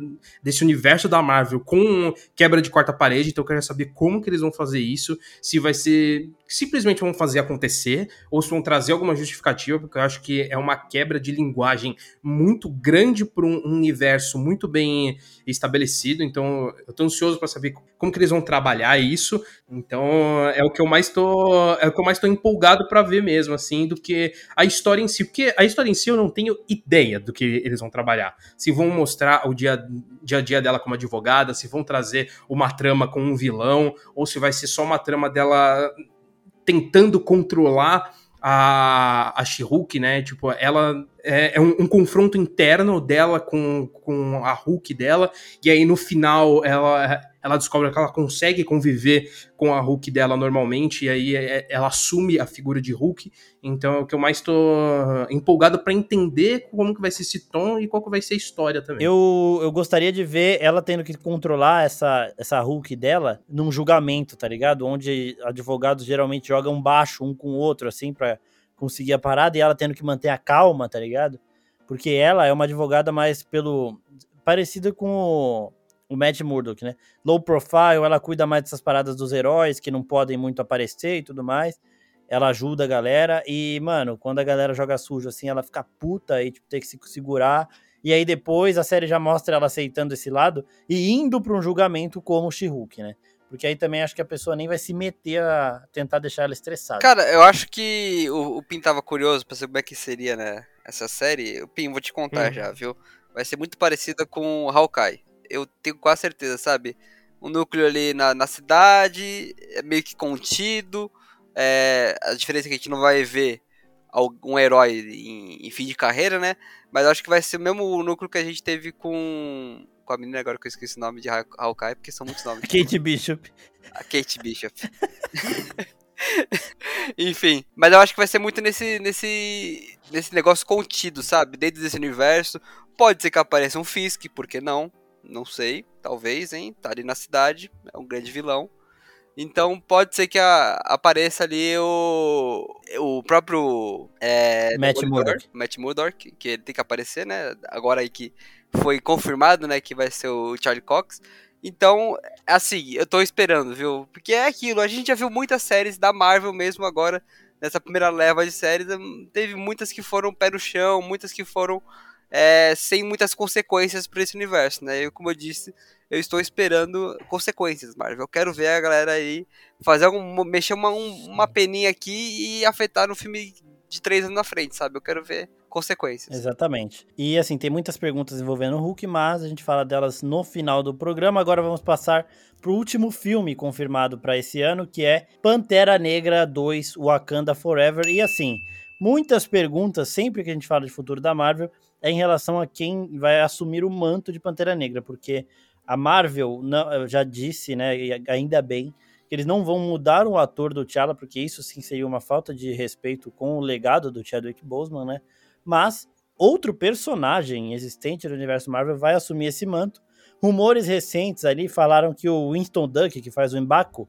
desse universo da Marvel com quebra de quarta parede, então eu quero saber como que eles vão fazer isso, se vai ser simplesmente vão fazer acontecer, ou se vão trazer alguma justificativa, porque eu acho que é uma quebra de linguagem muito grande para um universo muito bem estabelecido, então eu tô ansioso para saber como que eles vão trabalhar isso, então é o que eu mais tô, é o que eu mais tô empolgado para ver mesmo, assim, do que a história em si, porque a história em si eu não tenho ideia do que eles vão trabalhar, se vão mostrar o dia, dia a dia dela como advogada, se vão trazer uma trama com um vilão, ou se vai ser só uma trama dela tentando controlar a, a She-Hulk, né? Tipo, ela é, é um, um, confronto interno dela com, com a Hulk dela, e aí no final ela, ela descobre que ela consegue conviver com a Hulk dela normalmente, e aí é, é, ela assume a figura de Hulk. Então é o que eu mais tô empolgado para entender como que vai ser esse tom e qual que vai ser a história também. Eu, eu gostaria de ver ela tendo que controlar essa, essa Hulk dela num julgamento, tá ligado? Onde advogados geralmente jogam baixo um com o outro, assim, pra conseguir a parada e ela tendo que manter a calma, tá ligado? Porque ela é uma advogada mais pelo. parecida com o, o Matt Murdock, né? Low profile, ela cuida mais dessas paradas dos heróis que não podem muito aparecer e tudo mais. Ela ajuda a galera e, mano, quando a galera joga sujo assim, ela fica puta e tipo, tem que se segurar. E aí depois a série já mostra ela aceitando esse lado e indo para um julgamento como She-Hulk, né? Porque aí também acho que a pessoa nem vai se meter a tentar deixar ela estressada. Cara, eu acho que o, o Pin tava curioso pra saber como é que seria, né? Essa série. O Pin, vou te contar uhum. já, viu? Vai ser muito parecida com Hawkeye. Eu tenho quase certeza, sabe? O núcleo ali na, na cidade, é meio que contido. É, a diferença é que a gente não vai ver algum herói em, em fim de carreira, né? Mas eu acho que vai ser o mesmo núcleo que a gente teve com com a menina agora que eu esqueci o nome de Hawkeye, porque são muitos nomes. (laughs) Kate Bishop. A Kate Bishop. (laughs) Enfim, mas eu acho que vai ser muito nesse, nesse, nesse negócio contido, sabe? Dentro desse universo. Pode ser que apareça um Fisk, por que não? Não sei, talvez, hein? Tá ali na cidade, é um grande vilão. Então pode ser que a, apareça ali o, o próprio é, Matt Murdock. Matt Murdock, que ele tem que aparecer, né? Agora aí que foi confirmado, né, que vai ser o Charlie Cox. Então, assim, eu tô esperando, viu? Porque é aquilo, a gente já viu muitas séries da Marvel mesmo agora, nessa primeira leva de séries. Hum, teve muitas que foram pé no chão, muitas que foram é, sem muitas consequências para esse universo, né? Eu, como eu disse, eu estou esperando consequências, Marvel. Eu quero ver a galera aí fazer algum, mexer uma, uma peninha aqui e afetar no filme de três anos na frente, sabe? Eu quero ver consequências. Exatamente. E assim, tem muitas perguntas envolvendo o Hulk, mas a gente fala delas no final do programa. Agora vamos passar pro último filme confirmado para esse ano, que é Pantera Negra 2 Wakanda Forever. E assim, muitas perguntas sempre que a gente fala de futuro da Marvel é em relação a quem vai assumir o manto de Pantera Negra, porque a Marvel não, já disse, né, ainda bem, que eles não vão mudar o ator do T'Challa, porque isso sim seria uma falta de respeito com o legado do Chadwick Boseman, né? Mas outro personagem existente no universo Marvel vai assumir esse manto. Rumores recentes ali falaram que o Winston Duck, que faz o Embaco,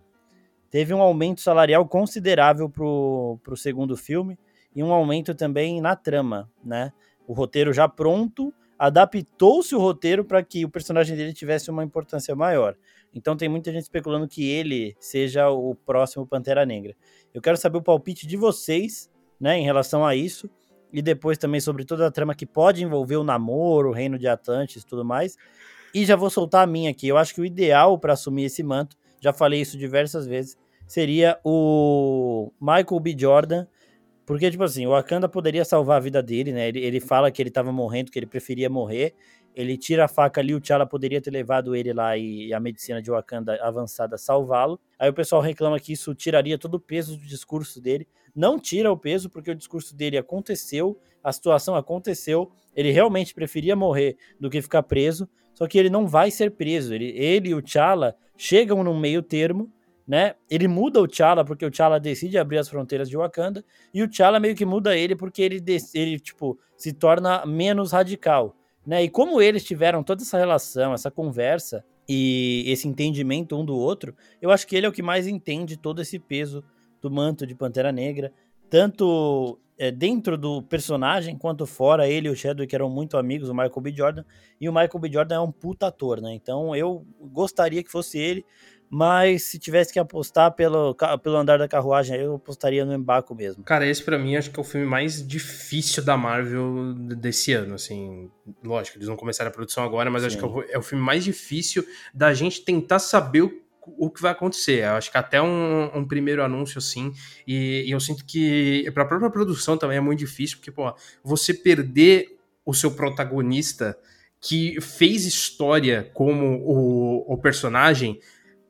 teve um aumento salarial considerável pro, pro segundo filme e um aumento também na trama, né? O roteiro já pronto, adaptou-se o roteiro para que o personagem dele tivesse uma importância maior. Então tem muita gente especulando que ele seja o próximo Pantera Negra. Eu quero saber o palpite de vocês, né, em relação a isso, e depois também sobre toda a trama que pode envolver o namoro, o reino de Atlantis tudo mais. E já vou soltar a minha aqui. Eu acho que o ideal para assumir esse manto, já falei isso diversas vezes, seria o Michael B. Jordan, porque, tipo assim, o Wakanda poderia salvar a vida dele, né? Ele, ele fala que ele tava morrendo, que ele preferia morrer. Ele tira a faca ali, o T'Challa poderia ter levado ele lá e a medicina de Wakanda avançada salvá-lo. Aí o pessoal reclama que isso tiraria todo o peso do discurso dele. Não tira o peso, porque o discurso dele aconteceu, a situação aconteceu. Ele realmente preferia morrer do que ficar preso. Só que ele não vai ser preso. Ele, ele e o T'Challa chegam num meio termo né? Ele muda o T'Challa porque o T'Challa decide abrir as fronteiras de Wakanda e o T'Challa meio que muda ele porque ele, ele tipo, se torna menos radical, né? E como eles tiveram toda essa relação, essa conversa e esse entendimento um do outro, eu acho que ele é o que mais entende todo esse peso do manto de Pantera Negra, tanto é, dentro do personagem quanto fora. Ele e o Chadwick eram muito amigos, o Michael B. Jordan, e o Michael B. Jordan é um puta ator, né? Então eu gostaria que fosse ele mas se tivesse que apostar pelo, pelo andar da carruagem, eu apostaria no Embaco mesmo. Cara, esse para mim acho que é o filme mais difícil da Marvel desse ano, assim. Lógico, eles não começaram a produção agora, mas Sim. acho que é, é o filme mais difícil da gente tentar saber o o que vai acontecer. Eu acho que até um, um primeiro anúncio assim, e, e eu sinto que para a própria produção também é muito difícil, porque pô, você perder o seu protagonista que fez história como o, o personagem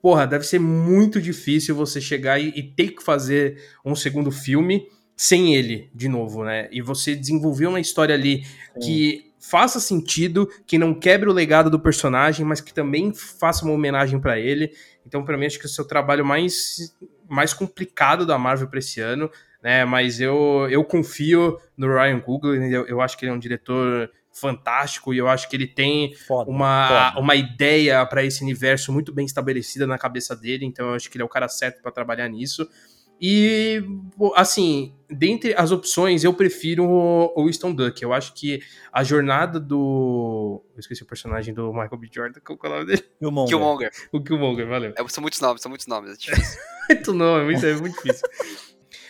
porra, deve ser muito difícil você chegar e, e ter que fazer um segundo filme sem ele, de novo, né? E você desenvolver uma história ali Sim. que faça sentido, que não quebre o legado do personagem, mas que também faça uma homenagem para ele. Então, para mim, acho que esse é o trabalho mais, mais complicado da Marvel para esse ano, né? Mas eu, eu confio no Ryan Coogler, eu, eu acho que ele é um diretor fantástico e eu acho que ele tem foda, uma, foda. uma ideia para esse universo muito bem estabelecida na cabeça dele, então eu acho que ele é o cara certo para trabalhar nisso. E, assim, dentre as opções, eu prefiro o Winston Duck. Eu acho que a jornada do. Eu esqueci o personagem do Michael B. Jordan. Qual é o nome dele? Killmonger. Killmonger. O Killmonger, valeu. É, são muitos nomes, são muitos nomes. É difícil. (laughs) muito nome, é muito, é muito difícil.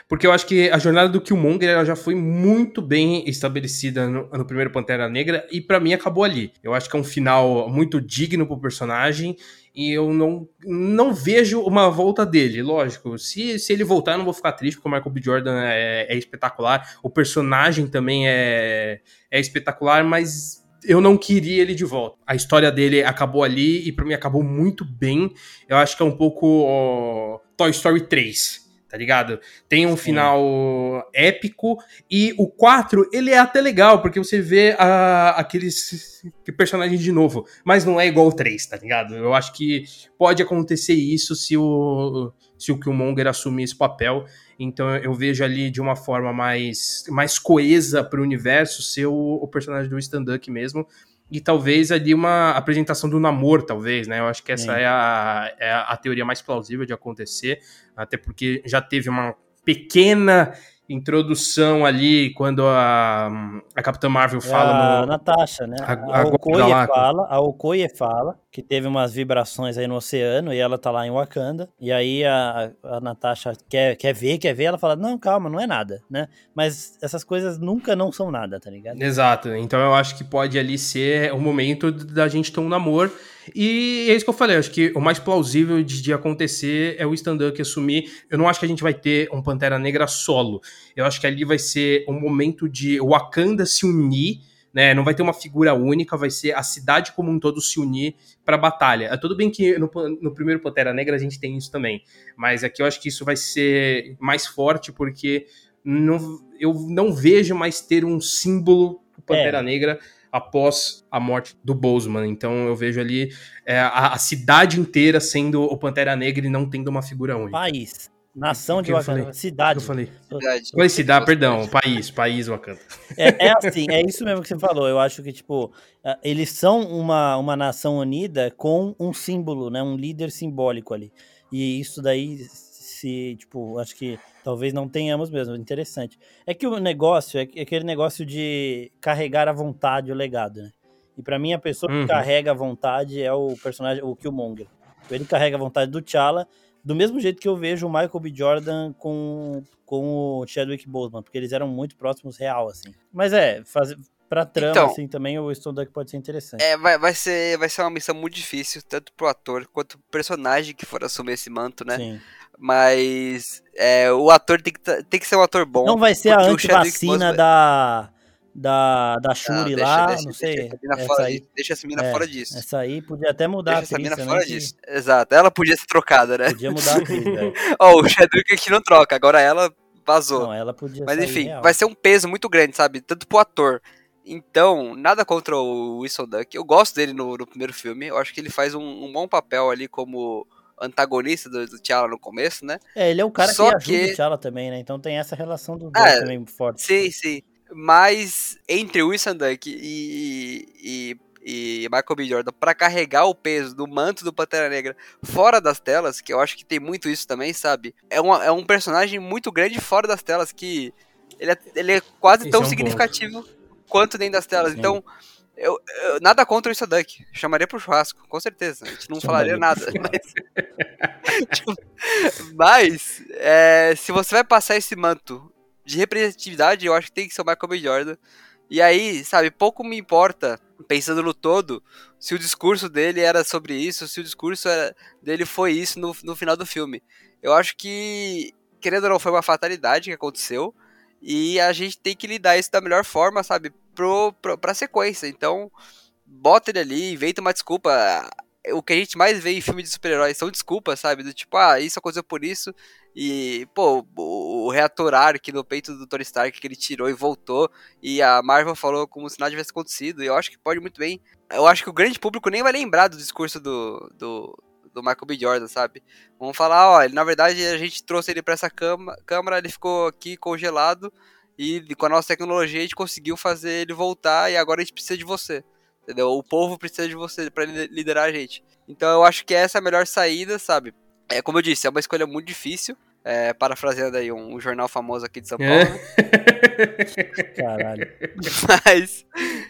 Porque eu acho que a jornada do Killmonger ela já foi muito bem estabelecida no, no primeiro Pantera Negra e para mim acabou ali. Eu acho que é um final muito digno pro personagem e eu não, não vejo uma volta dele. Lógico, se, se ele voltar, eu não vou ficar triste, porque o Michael B. Jordan é, é espetacular, o personagem também é, é espetacular, mas eu não queria ele de volta. A história dele acabou ali e para mim acabou muito bem. Eu acho que é um pouco ó, Toy Story 3 tá ligado? Tem um Sim. final épico e o 4, ele é até legal, porque você vê a, aqueles personagens de novo, mas não é igual o 3, tá ligado? Eu acho que pode acontecer isso se o, se o Killmonger assumir esse papel, então eu vejo ali de uma forma mais, mais coesa pro universo ser o, o personagem do Stan Duck mesmo, e talvez ali uma apresentação do namoro, talvez, né? Eu acho que essa é a, é a teoria mais plausível de acontecer, até porque já teve uma pequena introdução ali quando a, a Capitã Marvel fala a no... Natasha, né? A, a, a Okoye fala, a Okoye fala que teve umas vibrações aí no oceano e ela tá lá em Wakanda. E aí a, a Natasha quer, quer ver, quer ver, ela fala: Não, calma, não é nada, né? Mas essas coisas nunca não são nada, tá ligado? Exato. Então eu acho que pode ali ser o momento da gente ter um namoro. E é isso que eu falei, acho que o mais plausível de, de acontecer é o stand-up assumir. Eu não acho que a gente vai ter um Pantera Negra solo. Eu acho que ali vai ser um momento de Wakanda se unir né? Não vai ter uma figura única, vai ser a cidade como um todo se unir para a batalha. É tudo bem que no, no, primeiro Pantera Negra a gente tem isso também, mas aqui eu acho que isso vai ser mais forte porque não, eu não vejo mais ter um símbolo Pantera é. Negra após a morte do Boseman. Então eu vejo ali é, a, a, cidade inteira sendo o Pantera Negra e não tendo uma figura única. País. Nação de Wakanda. Cidade. eu falei? Cidade. Falei cidade, perdão. País. País Wakanda. É, é assim, é isso mesmo que você falou. Eu acho que, tipo, eles são uma, uma nação unida com um símbolo, né? Um líder simbólico ali. E isso daí se, tipo, acho que talvez não tenhamos mesmo. Interessante. É que o negócio é aquele negócio de carregar à vontade o legado, né? E para mim, a pessoa uhum. que carrega a vontade é o personagem, o Killmonger. Ele carrega a vontade do T'Challa, do mesmo jeito que eu vejo o Michael B. Jordan com, com o Chadwick Boseman, porque eles eram muito próximos real, assim. Mas é, fazer, pra trama, então, assim, também o Stone Duck pode ser interessante. É, vai, vai, ser, vai ser uma missão muito difícil, tanto pro ator quanto pro personagem que for assumir esse manto, né? Sim. Mas é, o ator tem que, tem que ser um ator bom. Não vai ser a antivacina da, da, da Shuri não, lá, deixa, não sei. Deixa essa, aí, deixa essa mina é, fora disso. Essa aí podia até mudar deixa a atriz, essa mina fora disso. Exato, ela podia ser trocada, né? Podia mudar a atriz. (laughs) Ó, o Chadwick aqui não troca, agora ela vazou. Não, ela podia Mas enfim, real. vai ser um peso muito grande, sabe? Tanto pro ator. Então, nada contra o Whistle Duck. Eu gosto dele no, no primeiro filme. Eu acho que ele faz um, um bom papel ali como antagonista do, do T'Challa no começo, né? É, ele é o cara Só que ajuda que... o T'Challa também, né? Então tem essa relação do dois é, também forte. Sim, sim. Mas entre o Duck e, e, e Michael B. Jordan para carregar o peso do manto do Pantera Negra fora das telas, que eu acho que tem muito isso também, sabe? É, uma, é um personagem muito grande fora das telas que ele é, ele é quase tão é um significativo ponto. quanto dentro das telas. Sim. Então eu, eu, nada contra o Duck. Chamaria pro churrasco, com certeza. A gente não Chamaria falaria nada. Mas, (laughs) mas é, se você vai passar esse manto de representatividade, eu acho que tem que ser o Michael B. Jordan. E aí, sabe, pouco me importa, pensando no todo, se o discurso dele era sobre isso, se o discurso era, dele foi isso no, no final do filme. Eu acho que, querendo ou não, foi uma fatalidade que aconteceu. E a gente tem que lidar isso da melhor forma, sabe? Pro, pro, pra sequência. Então, bota ele ali, inventa uma desculpa. O que a gente mais vê em filme de super-heróis são desculpas, sabe? Do tipo, ah, isso aconteceu por isso. E, pô, o, o reator Ark no peito do Tony Stark que ele tirou e voltou. E a Marvel falou como se nada tivesse acontecido. E eu acho que pode muito bem. Eu acho que o grande público nem vai lembrar do discurso do, do, do Michael B. Jordan, sabe? Vamos falar, ó, ele, na verdade a gente trouxe ele para essa cama, câmara, ele ficou aqui congelado e com a nossa tecnologia a gente conseguiu fazer ele voltar e agora a gente precisa de você. Entendeu? O povo precisa de você para liderar a gente. Então eu acho que essa é a melhor saída, sabe? É como eu disse, é uma escolha muito difícil. É, parafraseando aí um, um, jornal famoso aqui de São Paulo. É. (laughs) Caralho. Mas,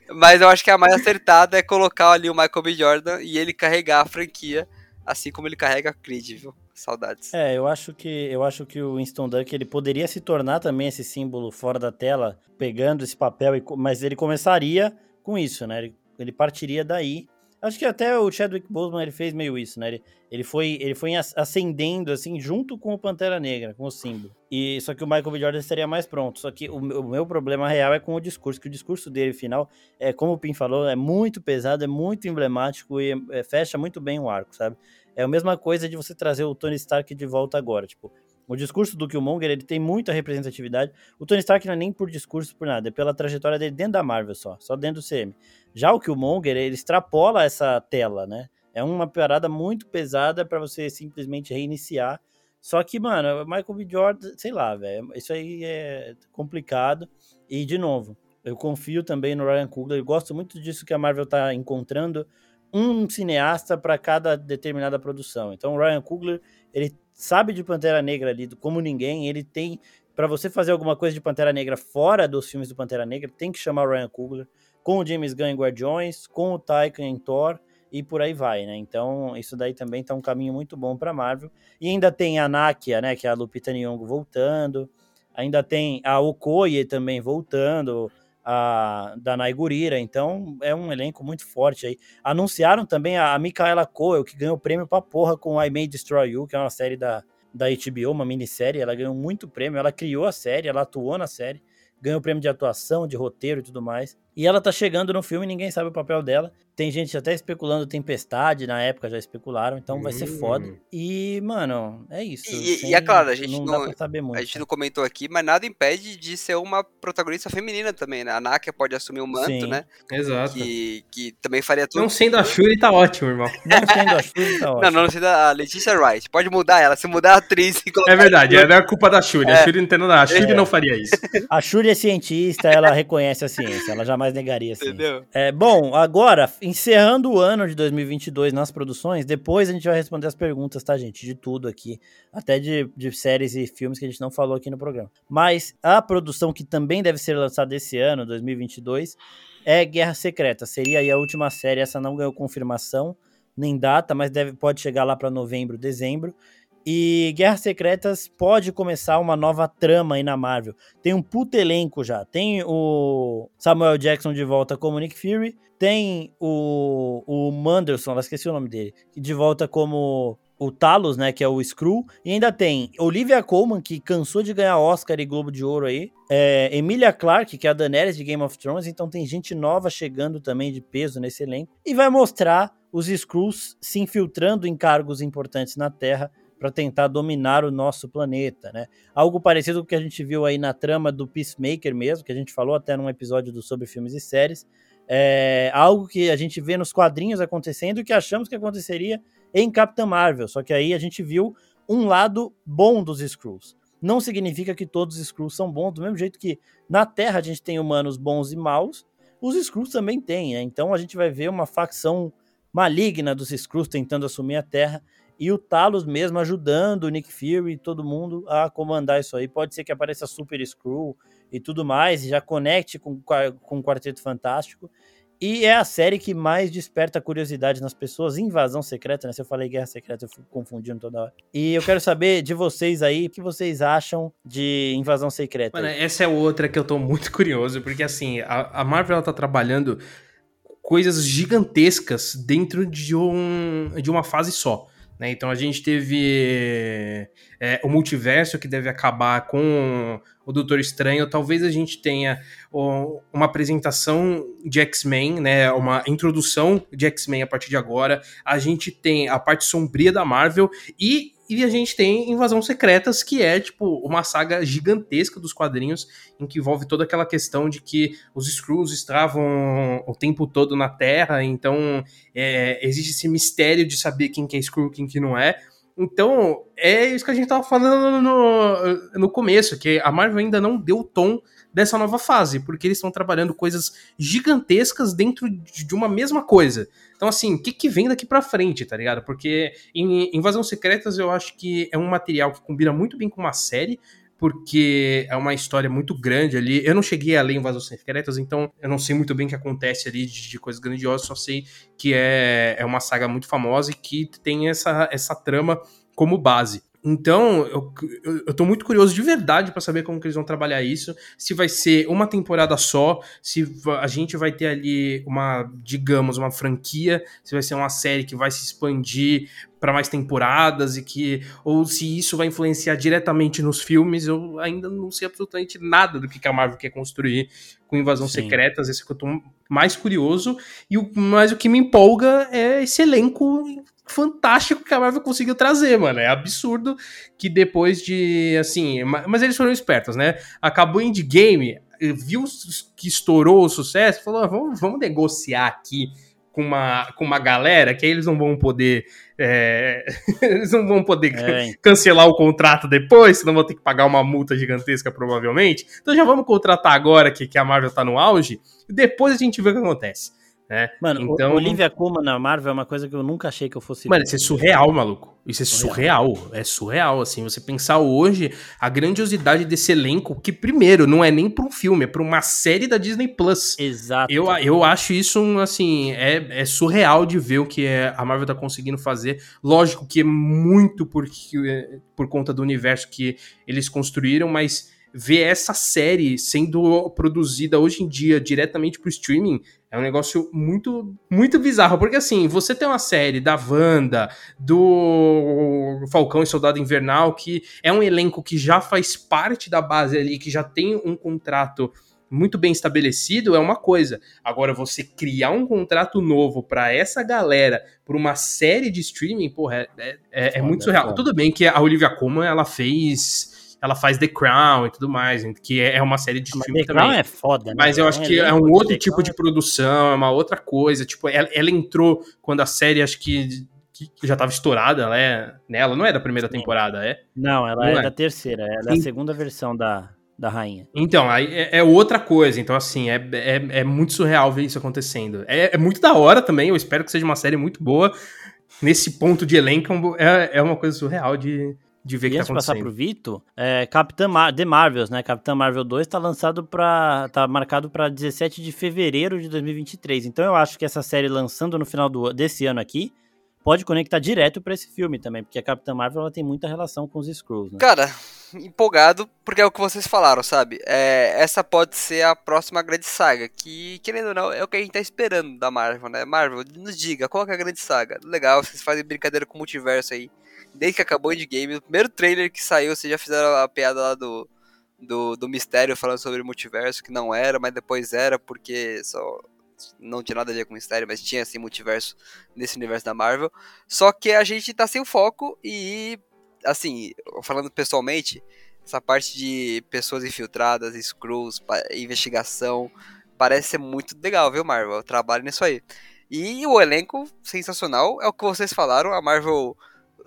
mas eu acho que a mais acertada é colocar ali o Michael B. Jordan e ele carregar a franquia assim como ele carrega a Creed, viu? Saudades. É, eu acho que eu acho que o Winston Duck ele poderia se tornar também esse símbolo fora da tela, pegando esse papel, e, mas ele começaria com isso, né? Ele, ele partiria daí Acho que até o Chadwick Boseman ele fez meio isso, né? Ele, ele foi ele foi ascendendo assim junto com o Pantera Negra, com o símbolo. E só que o Michael B. Jordan estaria mais pronto. Só que o, o, meu problema real é com o discurso, que o discurso dele final é como o Pim falou, é muito pesado, é muito emblemático e é, fecha muito bem o arco, sabe? É a mesma coisa de você trazer o Tony Stark de volta agora, tipo, o discurso do Killmonger, ele tem muita representatividade. O Tony Stark não é nem por discurso, por nada, é pela trajetória dele dentro da Marvel só, só dentro do CM. Já o Killmonger, ele extrapola essa tela, né? É uma parada muito pesada para você simplesmente reiniciar. Só que, mano, Michael B. Jordan, sei lá, velho, isso aí é complicado. E, de novo, eu confio também no Ryan Coogler, eu gosto muito disso que a Marvel tá encontrando, um cineasta para cada determinada produção. Então, o Ryan Coogler, ele sabe de Pantera Negra ali como ninguém. Ele tem. para você fazer alguma coisa de Pantera Negra fora dos filmes do Pantera Negra, tem que chamar o Ryan Coogler, com o James Gunn em Guardiões, com o Taika em Thor e por aí vai, né? Então, isso daí também tá um caminho muito bom para Marvel. E ainda tem a Nakia, né, que é a Lupita Nyong'o voltando. Ainda tem a Okoye também voltando a Danai Gurira, então é um elenco muito forte aí. Anunciaram também a, a Micaela Coel, que ganhou prêmio pra porra com I May Destroy You, que é uma série da, da HBO, uma minissérie, ela ganhou muito prêmio, ela criou a série, ela atuou na série, ganhou prêmio de atuação, de roteiro e tudo mais. E ela tá chegando no filme, ninguém sabe o papel dela. Tem gente até especulando Tempestade, na época já especularam, então vai ser foda. Hum. E, mano, é isso. E- sem- e é claro, a gente não, não- muito. A gente não comentou aqui, mas nada impede de ser uma protagonista feminina também, né? A Nakia pode assumir o manto, Sim. né? Exato. Que, que também faria tudo. Não sendo a Shuri, tá ótimo, irmão. (laughs) Não sendo a Shuri, tá ótimo. não, não sei da Letícia Wright. Pode mudar ela. Se mudar a atriz e (laughs) colocar. É verdade, é, não é culpa da Shuri. A Shuri não tem nada. A Shuri É. não faria isso. A Shuri é cientista, ela reconhece a ciência, ela jamais negaria a ciência. Entendeu? É, bom, agora, encerrando o ano de 2022 nas produções, depois a gente vai responder as perguntas, tá, gente? De tudo aqui, até de, de séries e filmes que a gente não falou aqui no programa. Mas a produção que também deve ser lançada esse ano, 2022, é Guerra Secreta. Seria aí a última série, essa não ganhou confirmação, nem data, mas deve, pode chegar lá para novembro, dezembro. E Guerras Secretas pode começar uma nova trama aí na Marvel. Tem um puto elenco já. Tem o Samuel Jackson de volta como Nick Fury. Tem o, o Manderson, eu esqueci o nome dele, de volta como o Talos, né, que é o Skrull. E ainda tem Olivia Colman, que cansou de ganhar Oscar e Globo de Ouro aí. É, Emilia Clarke, que é a Daenerys de Game of Thrones. Então tem gente nova chegando também de peso nesse elenco. E vai mostrar os Skrulls se infiltrando em cargos importantes na Terra para tentar dominar o nosso planeta, né? Algo parecido com o que a gente viu aí na trama do Peacemaker mesmo, que a gente falou até num episódio do sobre filmes e séries. É algo que a gente vê nos quadrinhos acontecendo e que achamos que aconteceria em Capitã Marvel, só que aí a gente viu um lado bom dos Skrulls. Não significa que todos os Skrulls são bons, do mesmo jeito que na Terra a gente tem humanos bons e maus, os Skrulls também têm, né? Então a gente vai ver uma facção maligna dos Skrulls tentando assumir a Terra e o Talos mesmo ajudando o Nick Fury e todo mundo a comandar isso aí. Pode ser que apareça Super Skrull e tudo mais, e já conecte com, com o Quarteto Fantástico. E é a série que mais desperta curiosidade nas pessoas. Invasão Secreta, né? Se eu falei Guerra Secreta, eu fico confundindo toda hora. E eu quero saber de vocês aí, o que vocês acham de Invasão Secreta? Mano, essa é outra que eu tô muito curioso, porque assim, a, a Marvel ela tá trabalhando coisas gigantescas dentro de, um, de uma fase só. Né? Então a gente teve é, o multiverso que deve acabar com o Doutor Estranho. Talvez a gente tenha uma apresentação de X-Men, né? uma introdução de X-Men a partir de agora. A gente tem a parte sombria da Marvel e e a gente tem Invasão Secretas, que é, tipo, uma saga gigantesca dos quadrinhos, em que envolve toda aquela questão de que os Skrulls estavam o tempo todo na Terra, então é, existe esse mistério de saber quem que é Skrull quem que não é. Então, é isso que a gente tava falando no, no começo, que a Marvel ainda não deu o tom dessa nova fase, porque eles estão trabalhando coisas gigantescas dentro de uma mesma coisa. Então, assim, o que, que vem daqui pra frente, tá ligado? Porque em Invasão Secretas eu acho que é um material que combina muito bem com uma série, porque é uma história muito grande ali. Eu não cheguei a ler Invasão Secretas, então eu não sei muito bem o que acontece ali de, de coisas grandiosas, só sei que é, é uma saga muito famosa e que tem essa, essa trama como base. Então, eu, eu, eu tô muito curioso de verdade para saber como que eles vão trabalhar isso. Se vai ser uma temporada só, se a gente vai ter ali uma, digamos, uma franquia, se vai ser uma série que vai se expandir para mais temporadas e que ou se isso vai influenciar diretamente nos filmes, eu ainda não sei absolutamente nada do que a Marvel quer construir com Invasão Sim. Secretas, esse que eu tô mais curioso e o mais o que me empolga é esse elenco fantástico que a Marvel conseguiu trazer, mano. É absurdo que depois de, assim, ma- mas eles foram espertos, né? Acabou Endgame, viu que estourou o sucesso, falou, "Ah, vamos, vamos negociar aqui com uma, com uma galera que aí eles não vão poder é, (laughs) eles não vão poder É, cancelar o contrato depois, senão vão ter que pagar uma multa gigantesca provavelmente. Então já vamos contratar agora que, que a Marvel tá no auge e depois a gente vê o que acontece. Né? Mano, o- Então- Olivia Colman na Marvel é uma coisa que eu nunca achei que eu fosse. Mano, ver. isso é surreal, maluco. Isso é surreal. É surreal, assim. Você pensar hoje a grandiosidade desse elenco, que primeiro não é nem pra um filme, é pra uma série da Disney Plus. Exato. Eu, eu acho isso, um, assim, é, é surreal de ver o que é- a Marvel tá conseguindo fazer. Lógico que é muito por, por conta do universo que eles construíram, mas ver essa série sendo produzida hoje em dia diretamente pro streaming é um negócio muito, muito bizarro. Porque, assim, você tem uma série da Wanda, do Falcão e Soldado Invernal, que é um elenco que já faz parte da base ali, que já tem um contrato muito bem estabelecido é uma coisa. Agora, você criar um contrato novo para essa galera, por uma série de streaming, porra, é, é, é, é muito surreal. Tudo bem que a Olivia Colman, ela fez ela faz The Crown e tudo mais, que é uma série de streaming também. The Crown é foda, né? Mas eu acho que é um outro tipo de produção, é uma outra coisa. Tipo, ela, ela entrou quando a série, acho que que, já estava estourada, ela é. Né? Ela não é da primeira temporada, é? Não, ela não é, é, da terceira, ela é a segunda versão da, da rainha. Então, aí é, é, outra coisa. Então, assim, é, é, é, muito surreal ver isso acontecendo. É, é muito da hora também, eu espero que seja uma série muito boa. Nesse ponto de elenco, é, é uma coisa surreal de, de ver o que tá acontecendo. passar pro Vito, é, Capitã Mar The Marvels, né? Capitã Marvel 2 tá lançado para tá marcado para 17 de fevereiro de 2023. Então eu acho que essa série lançando no final do, desse ano aqui, pode conectar direto para esse filme também, porque a Capitã Marvel ela tem muita relação com os Skrulls, né? Cara, empolgado, porque é o que vocês falaram, sabe? É, essa pode ser a próxima grande saga, que, querendo ou não, é o que a gente tá esperando da Marvel, né? Marvel, nos diga, qual é a grande saga? Legal, vocês fazem brincadeira com o multiverso aí. Desde que acabou o Endgame, o primeiro trailer que saiu, vocês já fizeram a piada lá do, do, do mistério falando sobre o multiverso, que não era, mas depois era, porque só não tinha nada a ver com mistério, mas tinha assim multiverso nesse universo da Marvel. Só que a gente tá sem foco e assim, falando pessoalmente, essa parte de pessoas infiltradas, screws, investigação, parece ser muito legal, viu, Marvel? Trabalho nisso aí. E o elenco sensacional, é o que vocês falaram, a Marvel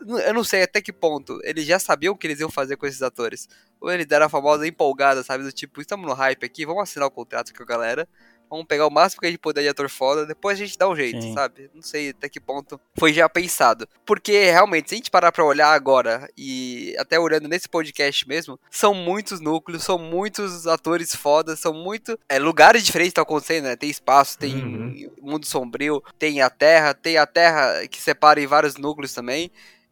eu não sei até que ponto eles já sabiam o que eles iam fazer com esses atores. Ou eles deram a famosa empolgada, sabe? Do tipo, estamos no hype aqui, vamos assinar o contrato com a galera. Vamos pegar o máximo que a gente puder de ator foda, depois a gente dá um jeito, Sim. sabe? Não sei até que ponto foi já pensado. Porque realmente, se a gente parar pra olhar agora, e até olhando nesse podcast mesmo, são muitos núcleos, são muitos atores fodas, são muito. É, lugares diferentes estão acontecendo, né? Tem espaço, tem uhum. mundo sombrio, tem a terra, tem a terra que separa em vários núcleos também.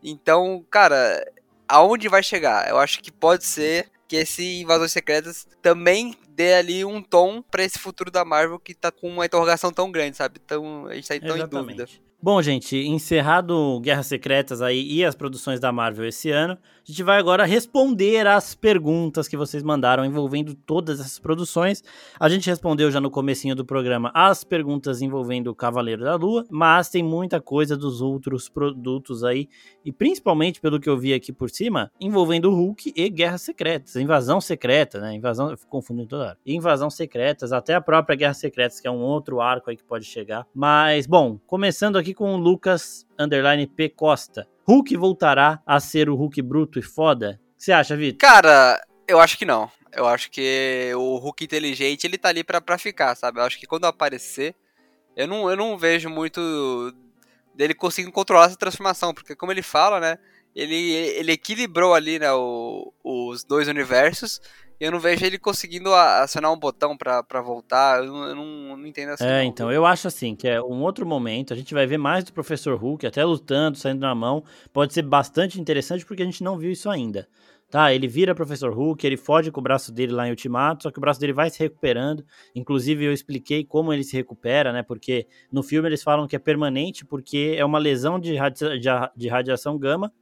Então, cara, aonde vai chegar? Eu acho que pode ser que esse Invasões Secretas também dê ali um tom para esse futuro da Marvel que tá com uma interrogação tão grande, sabe? Então a gente tá tão em dúvida. Bom, gente, encerrado Guerras Secretas aí e as produções da Marvel esse ano, a gente vai agora responder às perguntas que vocês mandaram envolvendo todas essas produções. A gente respondeu já no comecinho do programa as perguntas envolvendo o Cavaleiro da Lua, mas tem muita coisa dos outros produtos aí, e principalmente pelo que eu vi aqui por cima, envolvendo Hulk e Guerras Secretas, Invasão Secreta, né? Invasão, eu confundo toda hora. Invasão Secretas, até a própria Guerras Secretas, que é um outro arco aí que pode chegar. Mas, bom, começando aqui com o Lucas underline P Costa. Hulk voltará a ser o Hulk bruto e foda? O que você acha, Vitor? Cara, eu acho que não. Eu acho que o Hulk inteligente, ele tá ali pra, pra ficar, sabe? Eu acho que quando aparecer, eu não, eu não vejo muito dele conseguindo controlar essa transformação, porque como ele fala, né? Ele, ele equilibrou ali, né, o, os dois universos, eu não vejo ele conseguindo acionar um botão para voltar. Eu, não, eu não, entendo assim. É, não. então, eu acho assim, que é um outro momento. A gente vai ver mais do Professor Hulk, até lutando, saindo na mão. Pode ser bastante interessante porque a gente não viu isso ainda. Tá, ele vira Professor Hulk, ele foge com o braço dele lá em Ultimato, só que o braço dele vai se recuperando. Inclusive, eu expliquei como ele se recupera, né? Porque no filme eles falam que é permanente, porque é uma lesão de, radia de radiação gama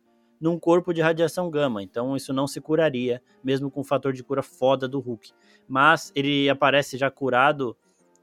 num corpo de radiação gama. Então isso não se curaria, mesmo com o fator de cura foda do Hulk. Mas ele aparece já curado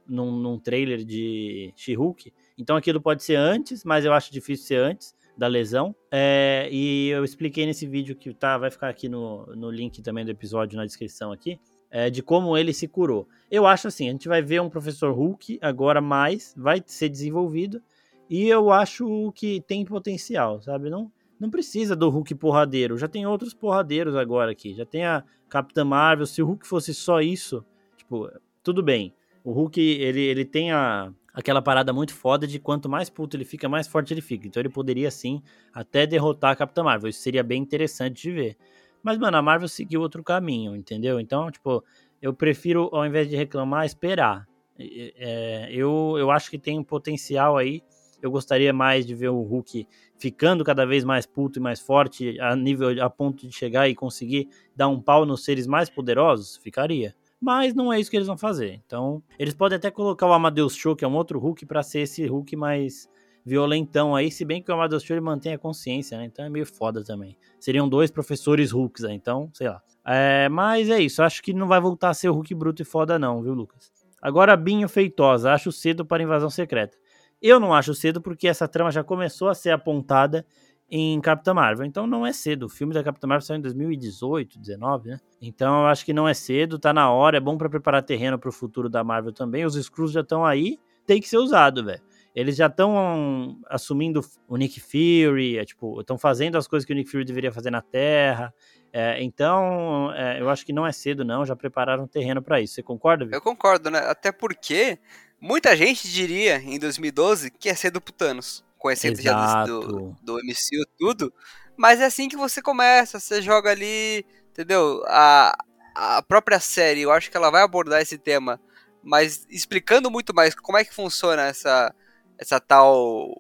num, num trailer de She-Hulk. Então aquilo pode ser antes, mas eu acho difícil ser antes da lesão. É, e eu expliquei nesse vídeo que tá, vai ficar aqui no, no link também do episódio na descrição aqui. É, de como ele se curou. Eu acho assim, a gente vai ver um professor Hulk agora mais, vai ser desenvolvido, e eu acho que tem potencial, sabe? Não, não precisa do Hulk porradeiro. Já tem outros porradeiros agora aqui. Já tem a Capitã Marvel. Se o Hulk fosse só isso, tipo, tudo bem. O Hulk, ele, ele tem a, aquela parada muito foda de quanto mais puto ele fica, mais forte ele fica. Então ele poderia, sim, até derrotar a Capitã Marvel. Isso seria bem interessante de ver. Mas, mano, a Marvel seguiu outro caminho, entendeu? Então, tipo, eu prefiro, ao invés de reclamar, esperar. É, eu, eu acho que tem um potencial aí eu gostaria mais de ver o Hulk ficando cada vez mais puto e mais forte a nível a ponto de chegar e conseguir dar um pau nos seres mais poderosos, ficaria. Mas não é isso que eles vão fazer. Então, eles podem até colocar o Amadeus Show, que é um outro Hulk, para ser esse Hulk mais violentão aí, se bem que o Amadeus Cho ele mantém a consciência, né? Então é meio foda também. Seriam dois professores Hulks aí, então, sei lá. É, mas é isso, acho que não vai voltar a ser Hulk bruto e foda não, viu, Lucas? Agora, Binho Feitosa, acho cedo para invasão secreta. Eu não acho cedo porque essa trama já começou a ser apontada em Capitã Marvel. Então não é cedo. O filme da Capitã Marvel saiu em 2018, 19, né? Então eu acho que não é cedo, tá na hora, é bom para preparar terreno para o futuro da Marvel também. Os Screws já estão aí, tem que ser usado, velho. Eles já estão assumindo o Nick Fury, é, tipo, estão fazendo as coisas que o Nick Fury deveria fazer na Terra. É, então, é, eu acho que não é cedo, não. Já prepararam terreno para isso. Você concorda, Vitor? Eu concordo, né? Até porque muita gente diria em 2012 que é cedo pro Thanos conhecendo já do, do MCU tudo. Mas é assim que você começa, você joga ali, entendeu? A, a própria série, eu acho que ela vai abordar esse tema, mas explicando muito mais como é que funciona essa, essa tal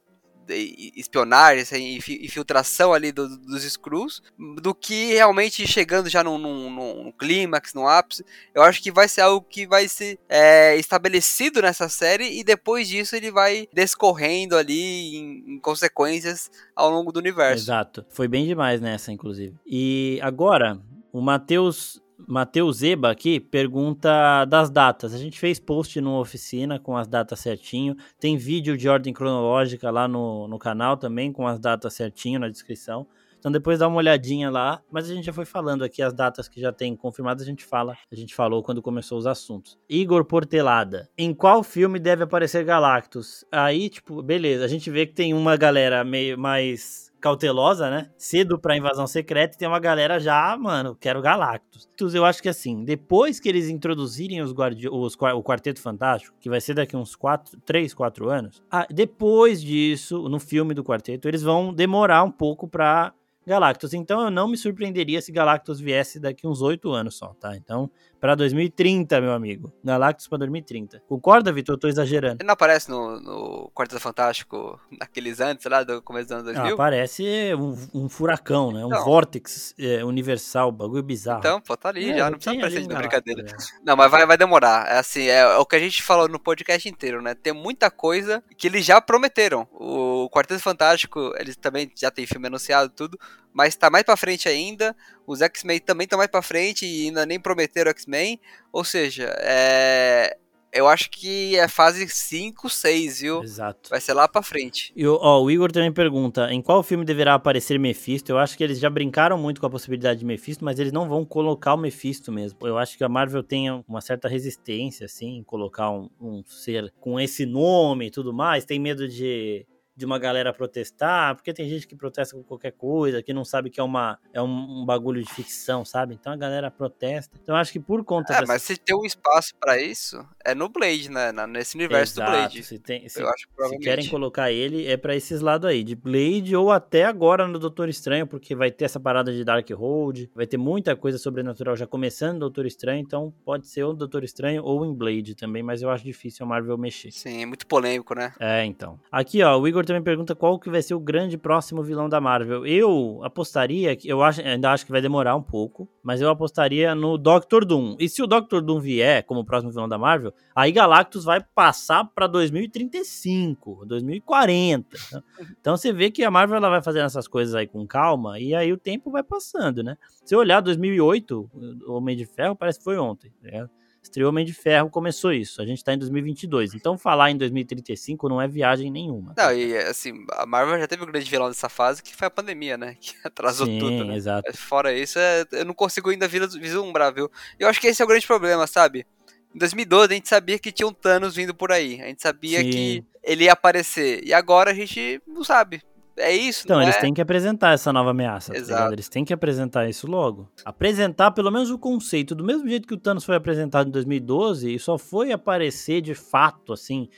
espionagem, essa infiltração ali do, dos Screws, do que realmente chegando já num, num, num, clímax, no ápice. Eu acho que vai ser algo que vai ser é, estabelecido nessa série e depois disso ele vai descorrendo ali em, em consequências ao longo do universo. Exato. Foi bem demais nessa, inclusive. E agora, o Matheus Matheus Eba aqui pergunta das datas. A gente fez post numa oficina com as datas certinho. Tem vídeo de ordem cronológica lá no, no canal também, com as datas certinho na descrição. Então depois dá uma olhadinha lá, mas a gente já foi falando aqui as datas que já tem confirmadas, a gente fala, a gente falou quando começou os assuntos. Igor Portelada, em qual filme deve aparecer Galactus? Aí, tipo, beleza, a gente vê que tem uma galera meio mais cautelosa, né? Cedo pra invasão secreta e tem uma galera já, mano, quero Galactus. Eu acho que assim, depois que eles introduzirem os, guardi os o Quarteto Fantástico, que vai ser daqui uns 4, 3, 4 anos, ah, depois disso, no filme do Quarteto, eles vão demorar um pouco pra Galactus. Então eu não me surpreenderia se Galactus viesse daqui uns 8 anos só, tá? Então para 2030, meu amigo. Galactus para 2030. Concorda, Vitor? Eu tô exagerando. Ele não aparece no, no Quarteto Fantástico naqueles antes, lá, do começo dos anos 2000? Ah, aparece um, um, furacão, né? Um então, vórtex é, universal, bagulho bizarro. Então, pô, tá ali é, já, não precisa aparecer de brincadeira. É. Não, mas vai, vai demorar. É assim, é, é, o que a gente falou no podcast inteiro, né? Tem muita coisa que eles já prometeram. O Quarteto Fantástico, eles também já tem filme anunciado tudo, mas tá mais pra frente ainda. Os X-Men também estão mais pra frente e ainda nem prometeram X-Men. Ou seja, é... eu acho que é fase 5, 6, viu? Exato. Vai ser lá pra frente. E ó, o Igor também pergunta: em qual filme deverá aparecer Mephisto? Eu acho que eles já brincaram muito com a possibilidade de Mephisto, mas eles não vão colocar o Mephisto mesmo. Eu acho que a Marvel tem uma certa resistência, assim, em colocar um, um ser com esse nome e tudo mais. Tem medo de de uma galera protestar, porque tem gente que protesta com qualquer coisa, que não sabe que é, uma, é um, um bagulho de ficção, sabe? Então a galera protesta. Então acho que por conta É, dessa... mas se tem um espaço para isso, é no Blade, né? Nesse universo Exato, do Blade. Se, tem, se, se querem colocar ele, é para esses lados aí, de Blade ou até agora no Doutor Estranho, porque vai ter essa parada de Dark Hold, vai ter muita coisa sobrenatural já começando no Doutor Estranho, então pode ser ou no Doutor Estranho ou em Blade também, mas eu acho difícil a Marvel mexer. Sim, é muito polêmico, né? É, então. Aqui, ó, o Igor também pergunta qual que vai ser o grande próximo vilão da Marvel. Eu apostaria, eu acho, ainda acho que vai demorar um pouco, mas eu apostaria no Doctor Doom. E se o Doctor Doom vier como próximo vilão da Marvel, aí Galactus vai passar para 2035, 2040. Então você vê que a Marvel ela vai fazendo essas coisas aí com calma e aí o tempo vai passando, né? Se olhar 2008, o Homem de Ferro parece que foi ontem, né? Estreou Homem de Ferro, começou isso. A gente tá em 2022. Então falar em 2035 não é viagem nenhuma. Não, e assim, a Marvel já teve um grande vilão nessa fase, que foi a pandemia, né? (laughs) Que atrasou Sim, tudo, né? exato. Fora isso, é, eu não consigo ainda vislumbrar, viu? Eu acho que esse é o grande problema, sabe? Em 2012 a gente sabia que tinha um Thanos vindo por aí. A gente sabia Sim. que ele ia aparecer. E agora a gente não sabe. É isso, Então, eles é? têm que apresentar essa nova ameaça. Tá Exato. Tá eles têm que apresentar isso logo. Apresentar pelo menos o conceito. Do mesmo jeito que o Thanos foi apresentado em 2012 e só foi aparecer de fato, assim,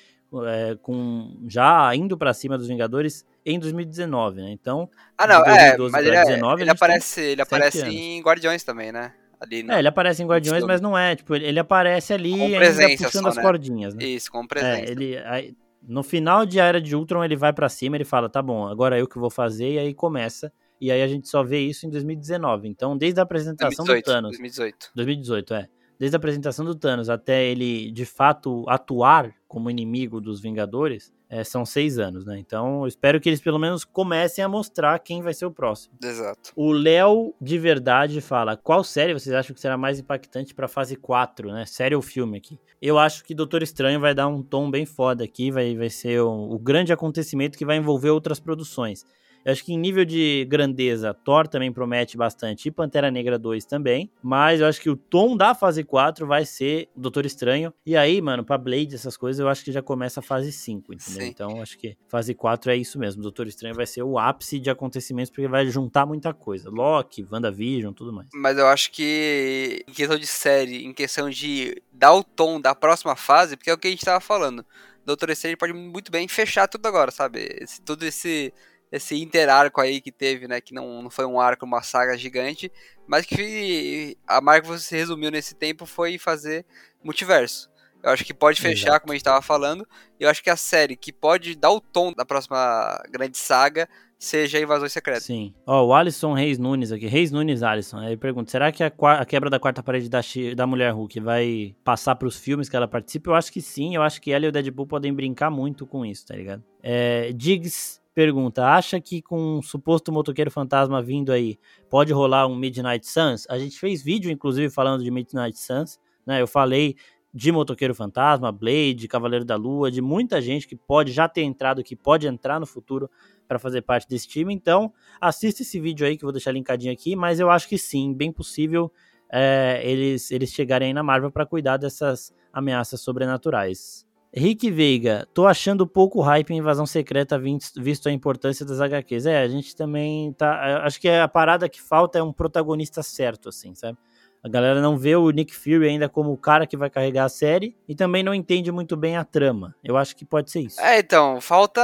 é, com já indo para cima dos Vingadores em 2019, né? Então. Ah, não, é, mas ele, 19, é, ele aparece, ele aparece anos. em Guardiões também, né? Ali no... É, ele aparece em Guardiões, mas não é, tipo, ele aparece ali ainda puxando só, as né? cordinhas, né? Isso, com presença. É, ele, aí, no final de A Era de Ultron, ele vai para cima, ele fala, tá bom, agora é eu que vou fazer, e aí começa. E aí a gente só vê isso em 2019. Então, desde a apresentação 2018, do Thanos. 2018. 2018, é. Desde a apresentação do Thanos até ele, de fato, atuar como inimigo dos Vingadores, é, são seis anos, né? Então, eu espero que eles pelo menos comecem a mostrar quem vai ser o próximo. Exato. O Léo de verdade fala: qual série vocês acham que será mais impactante pra fase 4, né? Série ou filme aqui? Eu acho que Doutor Estranho vai dar um tom bem foda aqui, vai, vai ser o, o grande acontecimento que vai envolver outras produções. Eu acho que em nível de grandeza, Thor também promete bastante e Pantera Negra 2 também. Mas eu acho que o tom da fase 4 vai ser o Doutor Estranho. E aí, mano, pra Blade, essas coisas, eu acho que já começa a fase 5, entendeu? Sim. Então, acho que fase 4 é isso mesmo. Doutor Estranho vai ser o ápice de acontecimentos, porque vai juntar muita coisa. Loki, WandaVision, tudo mais. Mas eu acho que em questão de série, em questão de dar o tom da próxima fase, porque é o que a gente tava falando. Doutor Estranho pode muito bem fechar tudo agora, sabe? Esse, tudo esse esse interarco aí que teve, né? Que não, não foi um arco, uma saga gigante, mas que a Marvel se resumiu nesse tempo foi fazer multiverso. Eu acho que pode fechar, Exato. como a gente tava falando. E eu acho que a série que pode dar o tom da próxima grande saga seja Invasões Secretas. Sim. Ó, o Alisson Reis Nunes aqui. Reis Nunes Alisson. Aí pergunta: será que a, a quebra da quarta parede da, da Mulher Hulk vai passar pros filmes que ela participa? Eu acho que sim. Eu acho que ela e o Deadpool podem brincar muito com isso, tá ligado? É, Diggs pergunta: acha que com um suposto motoqueiro fantasma vindo aí, pode rolar um Midnight Suns? A gente fez vídeo, inclusive, falando de Midnight Suns, né? Eu falei de Motoqueiro Fantasma, Blade, Cavaleiro da Lua, de muita gente que pode já ter entrado, que pode entrar no futuro para fazer parte desse time. Então, assista esse vídeo aí que eu vou deixar linkadinho aqui, mas eu acho que sim, bem possível é, eles, eles chegarem aí na Marvel para cuidar dessas ameaças sobrenaturais. Rick Veiga, tô achando pouco hype em Invasão Secreta visto, a importância das HQs. É, a gente também tá. Acho que a parada que falta é um protagonista certo, assim, sabe? A galera não vê o Nick Fury ainda como o cara que vai carregar a série e também não entende muito bem a trama. Eu acho que pode ser isso. É, então, falta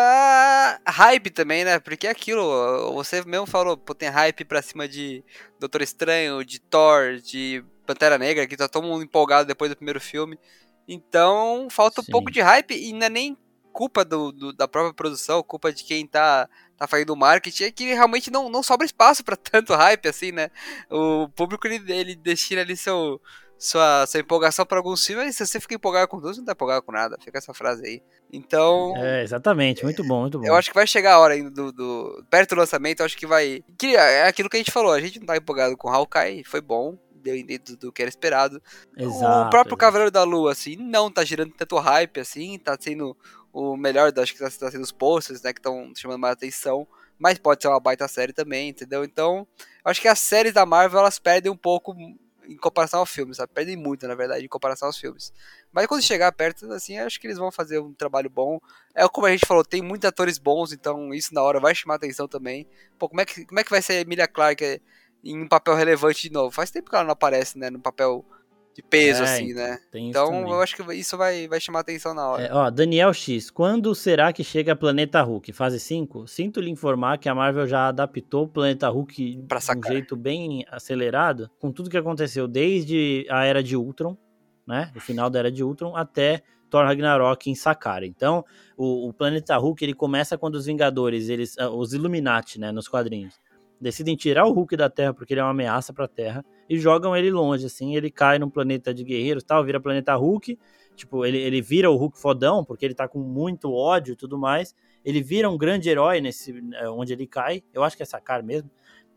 hype também, né? Porque é aquilo, você mesmo falou, pô, tem hype pra cima de Doutor Estranho, de Thor, de Pantera Negra, que tá todo mundo empolgado depois do primeiro filme. Então, falta um Sim. pouco de hype e não é nem culpa do, do- da própria produção, culpa de quem tá, tá fazendo o marketing, é que realmente não, não sobra espaço pra (laughs) tanto hype assim, né? O público ele, ele destina ali seu, sua, sua empolgação pra alguns filmes, e se você fica empolgado com todos, não tá empolgado com nada, fica essa frase aí. Então, É, exatamente. Muito bom, muito bom. eu acho que vai chegar a hora ainda do, do- Perto do lançamento, eu acho que vai. Que é aquilo que a gente falou, a gente não tá empolgado com Hawkeye, foi bom, deu dentro do que era esperado. Exato, o próprio. Cavaleiro da Lua, assim, não tá gerando tanto hype, assim, tá sendo o melhor, acho que tá, tá sendo os posters, né, que estão chamando mais atenção. Mas pode ser uma baita série também, entendeu? Então, acho que as séries da Marvel, elas perdem um pouco em comparação ao filme, sabe? Perdem muito, na verdade, em comparação aos filmes. Mas quando chegar perto, assim, acho que eles vão fazer um trabalho bom. É como a gente falou, tem muitos atores bons, então isso na hora vai chamar atenção também. Pô, como é que, como é que vai ser a Emilia Clarke em um papel relevante de novo? Faz tempo que ela não aparece, né, no papel de peso, É, assim, né? Então, também. eu acho que isso vai, vai chamar atenção na hora. É, ó, Daniel X, quando será que chega Planeta Hulk? Fase 5? Sinto lhe informar que a Marvel já adaptou o Planeta Hulk Pra de um jeito bem acelerado, com tudo que aconteceu desde a Era de Ultron, né? O final da Era de Ultron, até Thor Ragnarok em Sakara. Então, o, o Planeta Hulk, ele começa quando os Vingadores, eles, ah, os Illuminati, né, nos quadrinhos, decidem tirar o Hulk da Terra porque ele é uma ameaça pra Terra e jogam ele longe, assim, ele cai num planeta de guerreiros, tal, vira Planeta Hulk, Tipo, ele, ele vira o Hulk fodão, porque ele tá com muito ódio e tudo mais. Ele vira um grande herói nesse é, onde ele cai. Eu acho que é sacar mesmo.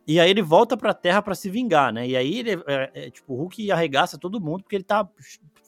E aí ele volta pra Terra pra se vingar, né? E aí ele, é, é, tipo, o Hulk arregaça todo mundo porque ele tá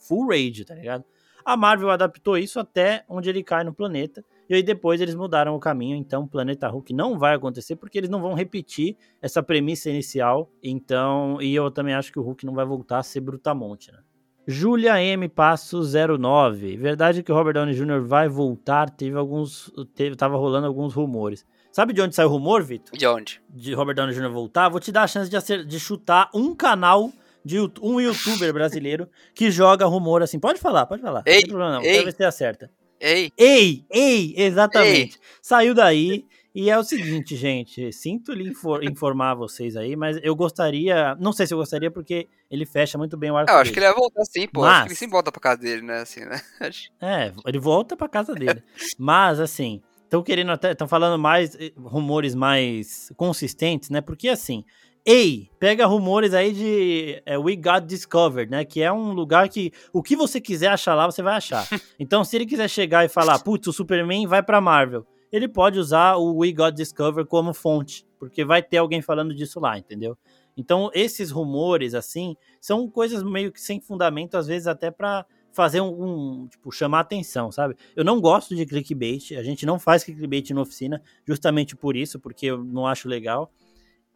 full rage, tá ligado? A Marvel adaptou isso até onde ele cai no planeta. E aí depois eles mudaram o caminho, então o Planeta Hulk não vai acontecer porque eles não vão repetir essa premissa inicial. Então, e eu também acho que o Hulk não vai voltar a ser Brutamonte, né? Julia M Passo 09. Verdade que o Robert Downey Jr. vai voltar? Teve alguns. Teve, tava rolando alguns rumores. Sabe de onde saiu o rumor, Vitor? De onde? De Robert Downey Jr. voltar? Vou te dar a chance de, acer- de chutar um canal de um youtuber brasileiro que joga rumor assim. Pode falar, pode falar. Ei, não tem problema não. ei. Quero ver se você acerta. Ei, Ei, ei, exatamente. Saiu daí. E é o seguinte, gente, sinto lhe infor- informar vocês aí, mas eu gostaria, não sei se eu gostaria porque ele fecha muito bem o arco eu acho que dele. ele vai voltar sim, pô. Acho que ele Mas- sim volta pra casa dele, né? Assim, né? (laughs) É, ele volta pra casa dele. Mas, assim, estão querendo até. Estão falando mais. eh, rumores mais consistentes, né? Porque, assim, Ei, pega rumores aí de é, We Got Discovered, né? Que é um lugar que o que você quiser achar lá, você vai achar. (laughs) Então, se ele quiser chegar e falar, putz, o Superman vai pra Marvel, ele pode usar o We Got Discovered como fonte, porque vai ter alguém falando disso lá, entendeu? Então, esses rumores, assim, são coisas meio que sem fundamento, às vezes até para fazer um, um, tipo, chamar atenção, sabe? Eu não gosto de clickbait, a gente não faz clickbait na oficina, justamente por isso, porque eu não acho legal.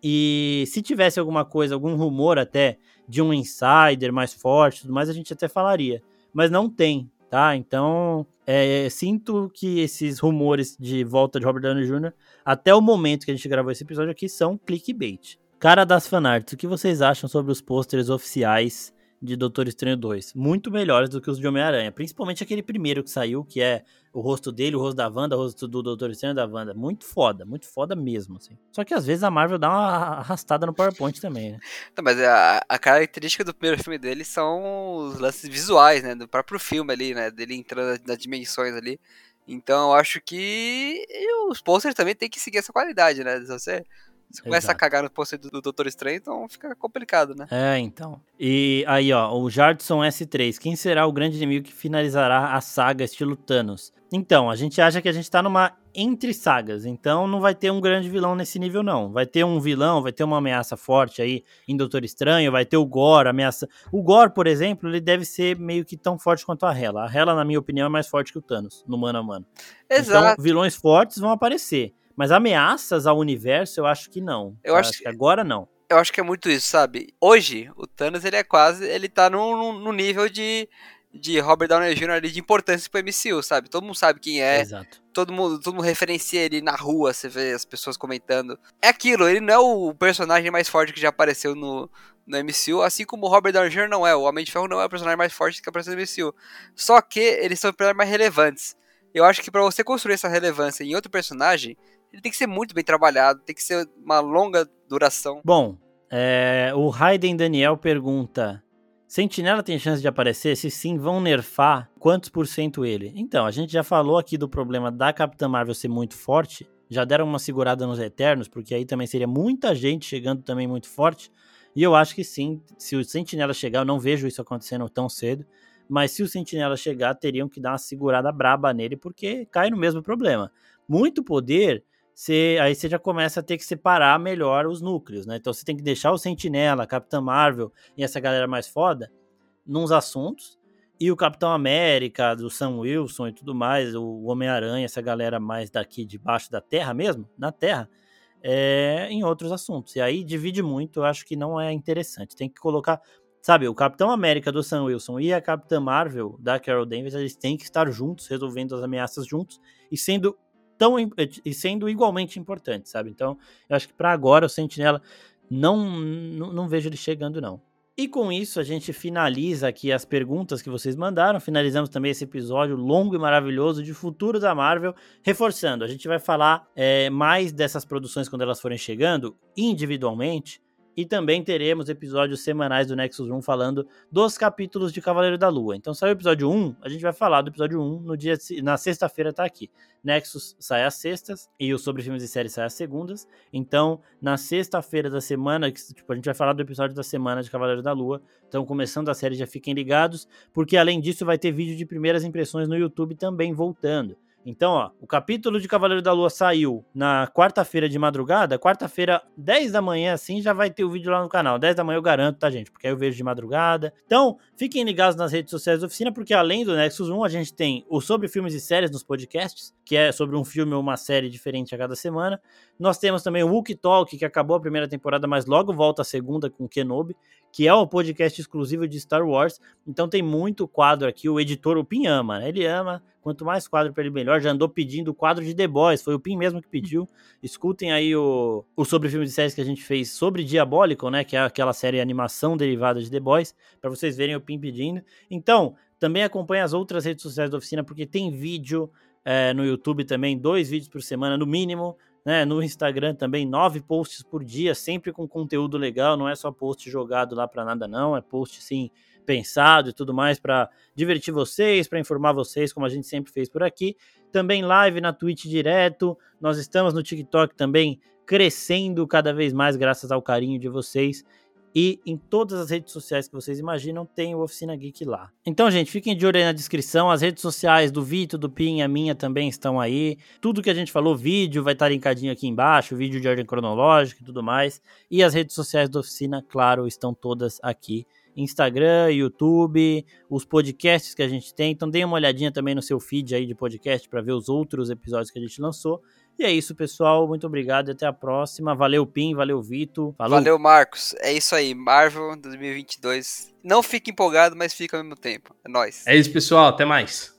E se tivesse alguma coisa, algum rumor até de um insider mais forte, tudo mais, a gente até falaria. Mas não tem, tá? Então, é, sinto que esses rumores de volta de Robert Downey Jr., até o momento que a gente gravou esse episódio aqui, são clickbait. Cara das fanarts, o que vocês acham sobre os pôsteres oficiais de Doutor Estranho 2. Muito melhores do que os de Homem-Aranha. Principalmente aquele primeiro que saiu, que é o rosto dele, o rosto da Wanda, o rosto do Doutor Estranho da Wanda. Muito foda, muito foda mesmo, assim. Só que às vezes a Marvel dá uma arrastada no PowerPoint também, né? Não, mas a, a característica do primeiro filme dele são os lances visuais, né? Do próprio filme ali, né? Dele entrando nas dimensões ali. Então eu acho que os posters também tem que seguir essa qualidade, né? Se você você começa Exato. a cagar no pôster do, Doutor Estranho, então fica complicado, né? É, então. E aí, ó, o Jardson S3. Quem será o grande inimigo que finalizará a saga estilo Thanos? Então, a gente acha que a gente tá numa entre sagas, então não vai ter um grande vilão nesse nível, não. Vai ter um vilão, vai ter uma ameaça forte aí em Doutor Estranho, vai ter o Gore, ameaça. O Gore, por exemplo, ele deve ser meio que tão forte quanto a Hela. A Hela, na minha opinião, é mais forte que o Thanos, no mano a mano. Exato. Então, vilões fortes vão aparecer. Mas ameaças ao universo, eu acho que não. Eu, acho, acho, que agora não. Eu acho que é muito isso, sabe? Hoje, o Thanos, ele é quase. Ele tá no, no nível de, de Robert Downey Jr. ali de importância pro MCU, sabe? Todo mundo sabe quem é. Exato. Todo mundo, todo mundo referencia ele na rua, você vê as pessoas comentando. É aquilo, ele não é o personagem mais forte que já apareceu no, no MCU, assim como o Robert Downey Jr. não é. O Homem de Ferro não é o personagem mais forte que apareceu no MCU. Só que eles são personagens mais relevantes. Eu acho que para você construir essa relevância em outro personagem, ele tem que ser muito bem trabalhado, tem que ser uma longa duração. Bom, é, o Raiden Daniel pergunta: Sentinela tem chance de aparecer? Se sim, vão nerfar quantos por cento ele? Então, a gente já falou aqui do problema da Capitã Marvel ser muito forte. Já deram uma segurada nos Eternos, porque aí também seria muita gente chegando também muito forte. E eu acho que sim, se o Sentinela chegar, eu não vejo isso acontecendo tão cedo. Mas se o Sentinela chegar, teriam que dar uma segurada braba nele, porque cai no mesmo problema. Muito poder você, aí você já começa a ter que separar melhor os núcleos, né? Então você tem que deixar o Sentinela, Capitã Marvel e essa galera mais foda nos assuntos, e o Capitão América, do Sam Wilson e tudo mais, o Homem-Aranha, essa galera mais daqui debaixo da Terra mesmo, na Terra, é, em outros assuntos. E aí divide muito, eu acho que não é interessante. Tem que colocar, sabe, o Capitão América do Sam Wilson e a Capitã Marvel da Carol Danvers, eles têm que estar juntos, resolvendo as ameaças juntos e sendo tão e sendo igualmente importante, sabe? Então, eu acho que para agora o Sentinela não, não, não vejo ele chegando não. E com isso a gente finaliza aqui as perguntas que vocês mandaram. Finalizamos também esse episódio longo e maravilhoso de futuro da Marvel. Reforçando, a gente vai falar é, mais dessas produções quando elas forem chegando individualmente. E também teremos episódios semanais do Nexus 1 falando dos capítulos de Cavaleiro da Lua. Então saiu o episódio 1, a gente vai falar do episódio 1 no dia na sexta-feira tá aqui. Nexus sai às sextas e o sobre filmes e séries sai às segundas. Então, na sexta-feira da semana, tipo, a gente vai falar do episódio da semana de Cavaleiro da Lua. Então, começando a série, já fiquem ligados, porque além disso vai ter vídeo de primeiras impressões no YouTube também voltando. Então, ó, o capítulo de Cavaleiro da Lua saiu na quarta-feira de madrugada. Quarta-feira, 10 da manhã, assim, já vai ter o vídeo lá no canal. 10 da manhã eu garanto, tá, gente? Porque aí eu vejo de madrugada. Então, fiquem ligados nas redes sociais da oficina, porque além do Nexus 1, a gente tem o sobre filmes e séries nos podcasts, que é sobre um filme ou uma série diferente a cada semana. Nós temos também o Wookie Talk, que acabou a primeira temporada, mas logo volta a segunda com Kenobi, que é o podcast exclusivo de Star Wars. Então tem muito quadro aqui. O editor, o Pin ama, né? Ele ama. Quanto mais quadro para ele, melhor. Já andou pedindo o quadro de The Boys. Foi o Pin mesmo que pediu. Escutem aí o, o sobre filmes de séries que a gente fez sobre Diabolical, né? Que é aquela série animação derivada de The Boys. para vocês verem o Pin pedindo. Então, também acompanhe as outras redes sociais da oficina, porque tem vídeo é, no YouTube também, dois vídeos por semana, no mínimo né? No Instagram também, nove posts por dia, sempre com conteúdo legal, não é só post jogado lá para nada, não, é post sim pensado e tudo mais para divertir vocês, para informar vocês, como a gente sempre fez por aqui. Também live na Twitch direto, nós estamos no TikTok também crescendo cada vez mais graças ao carinho de vocês. E em todas as redes sociais que vocês imaginam, tem o Oficina Geek lá. Então, gente, fiquem de olho aí na descrição. As redes sociais do Vitor, do Pin e a minha também estão aí. Tudo que a gente falou, vídeo, vai estar linkadinho aqui embaixo, vídeo de ordem cronológica e tudo mais. E as redes sociais da oficina, claro, estão todas aqui. Instagram, YouTube, os podcasts que a gente tem. Então, dê uma olhadinha também no seu feed aí de podcast para ver os outros episódios que a gente lançou. E é isso, pessoal. Muito obrigado e até a próxima. Valeu, Pim. Valeu, Vitor. Valeu, Marcos. É isso aí. Marvel 2022. Não fique empolgado, mas fica ao mesmo tempo. É nóis. É isso, pessoal. Até mais.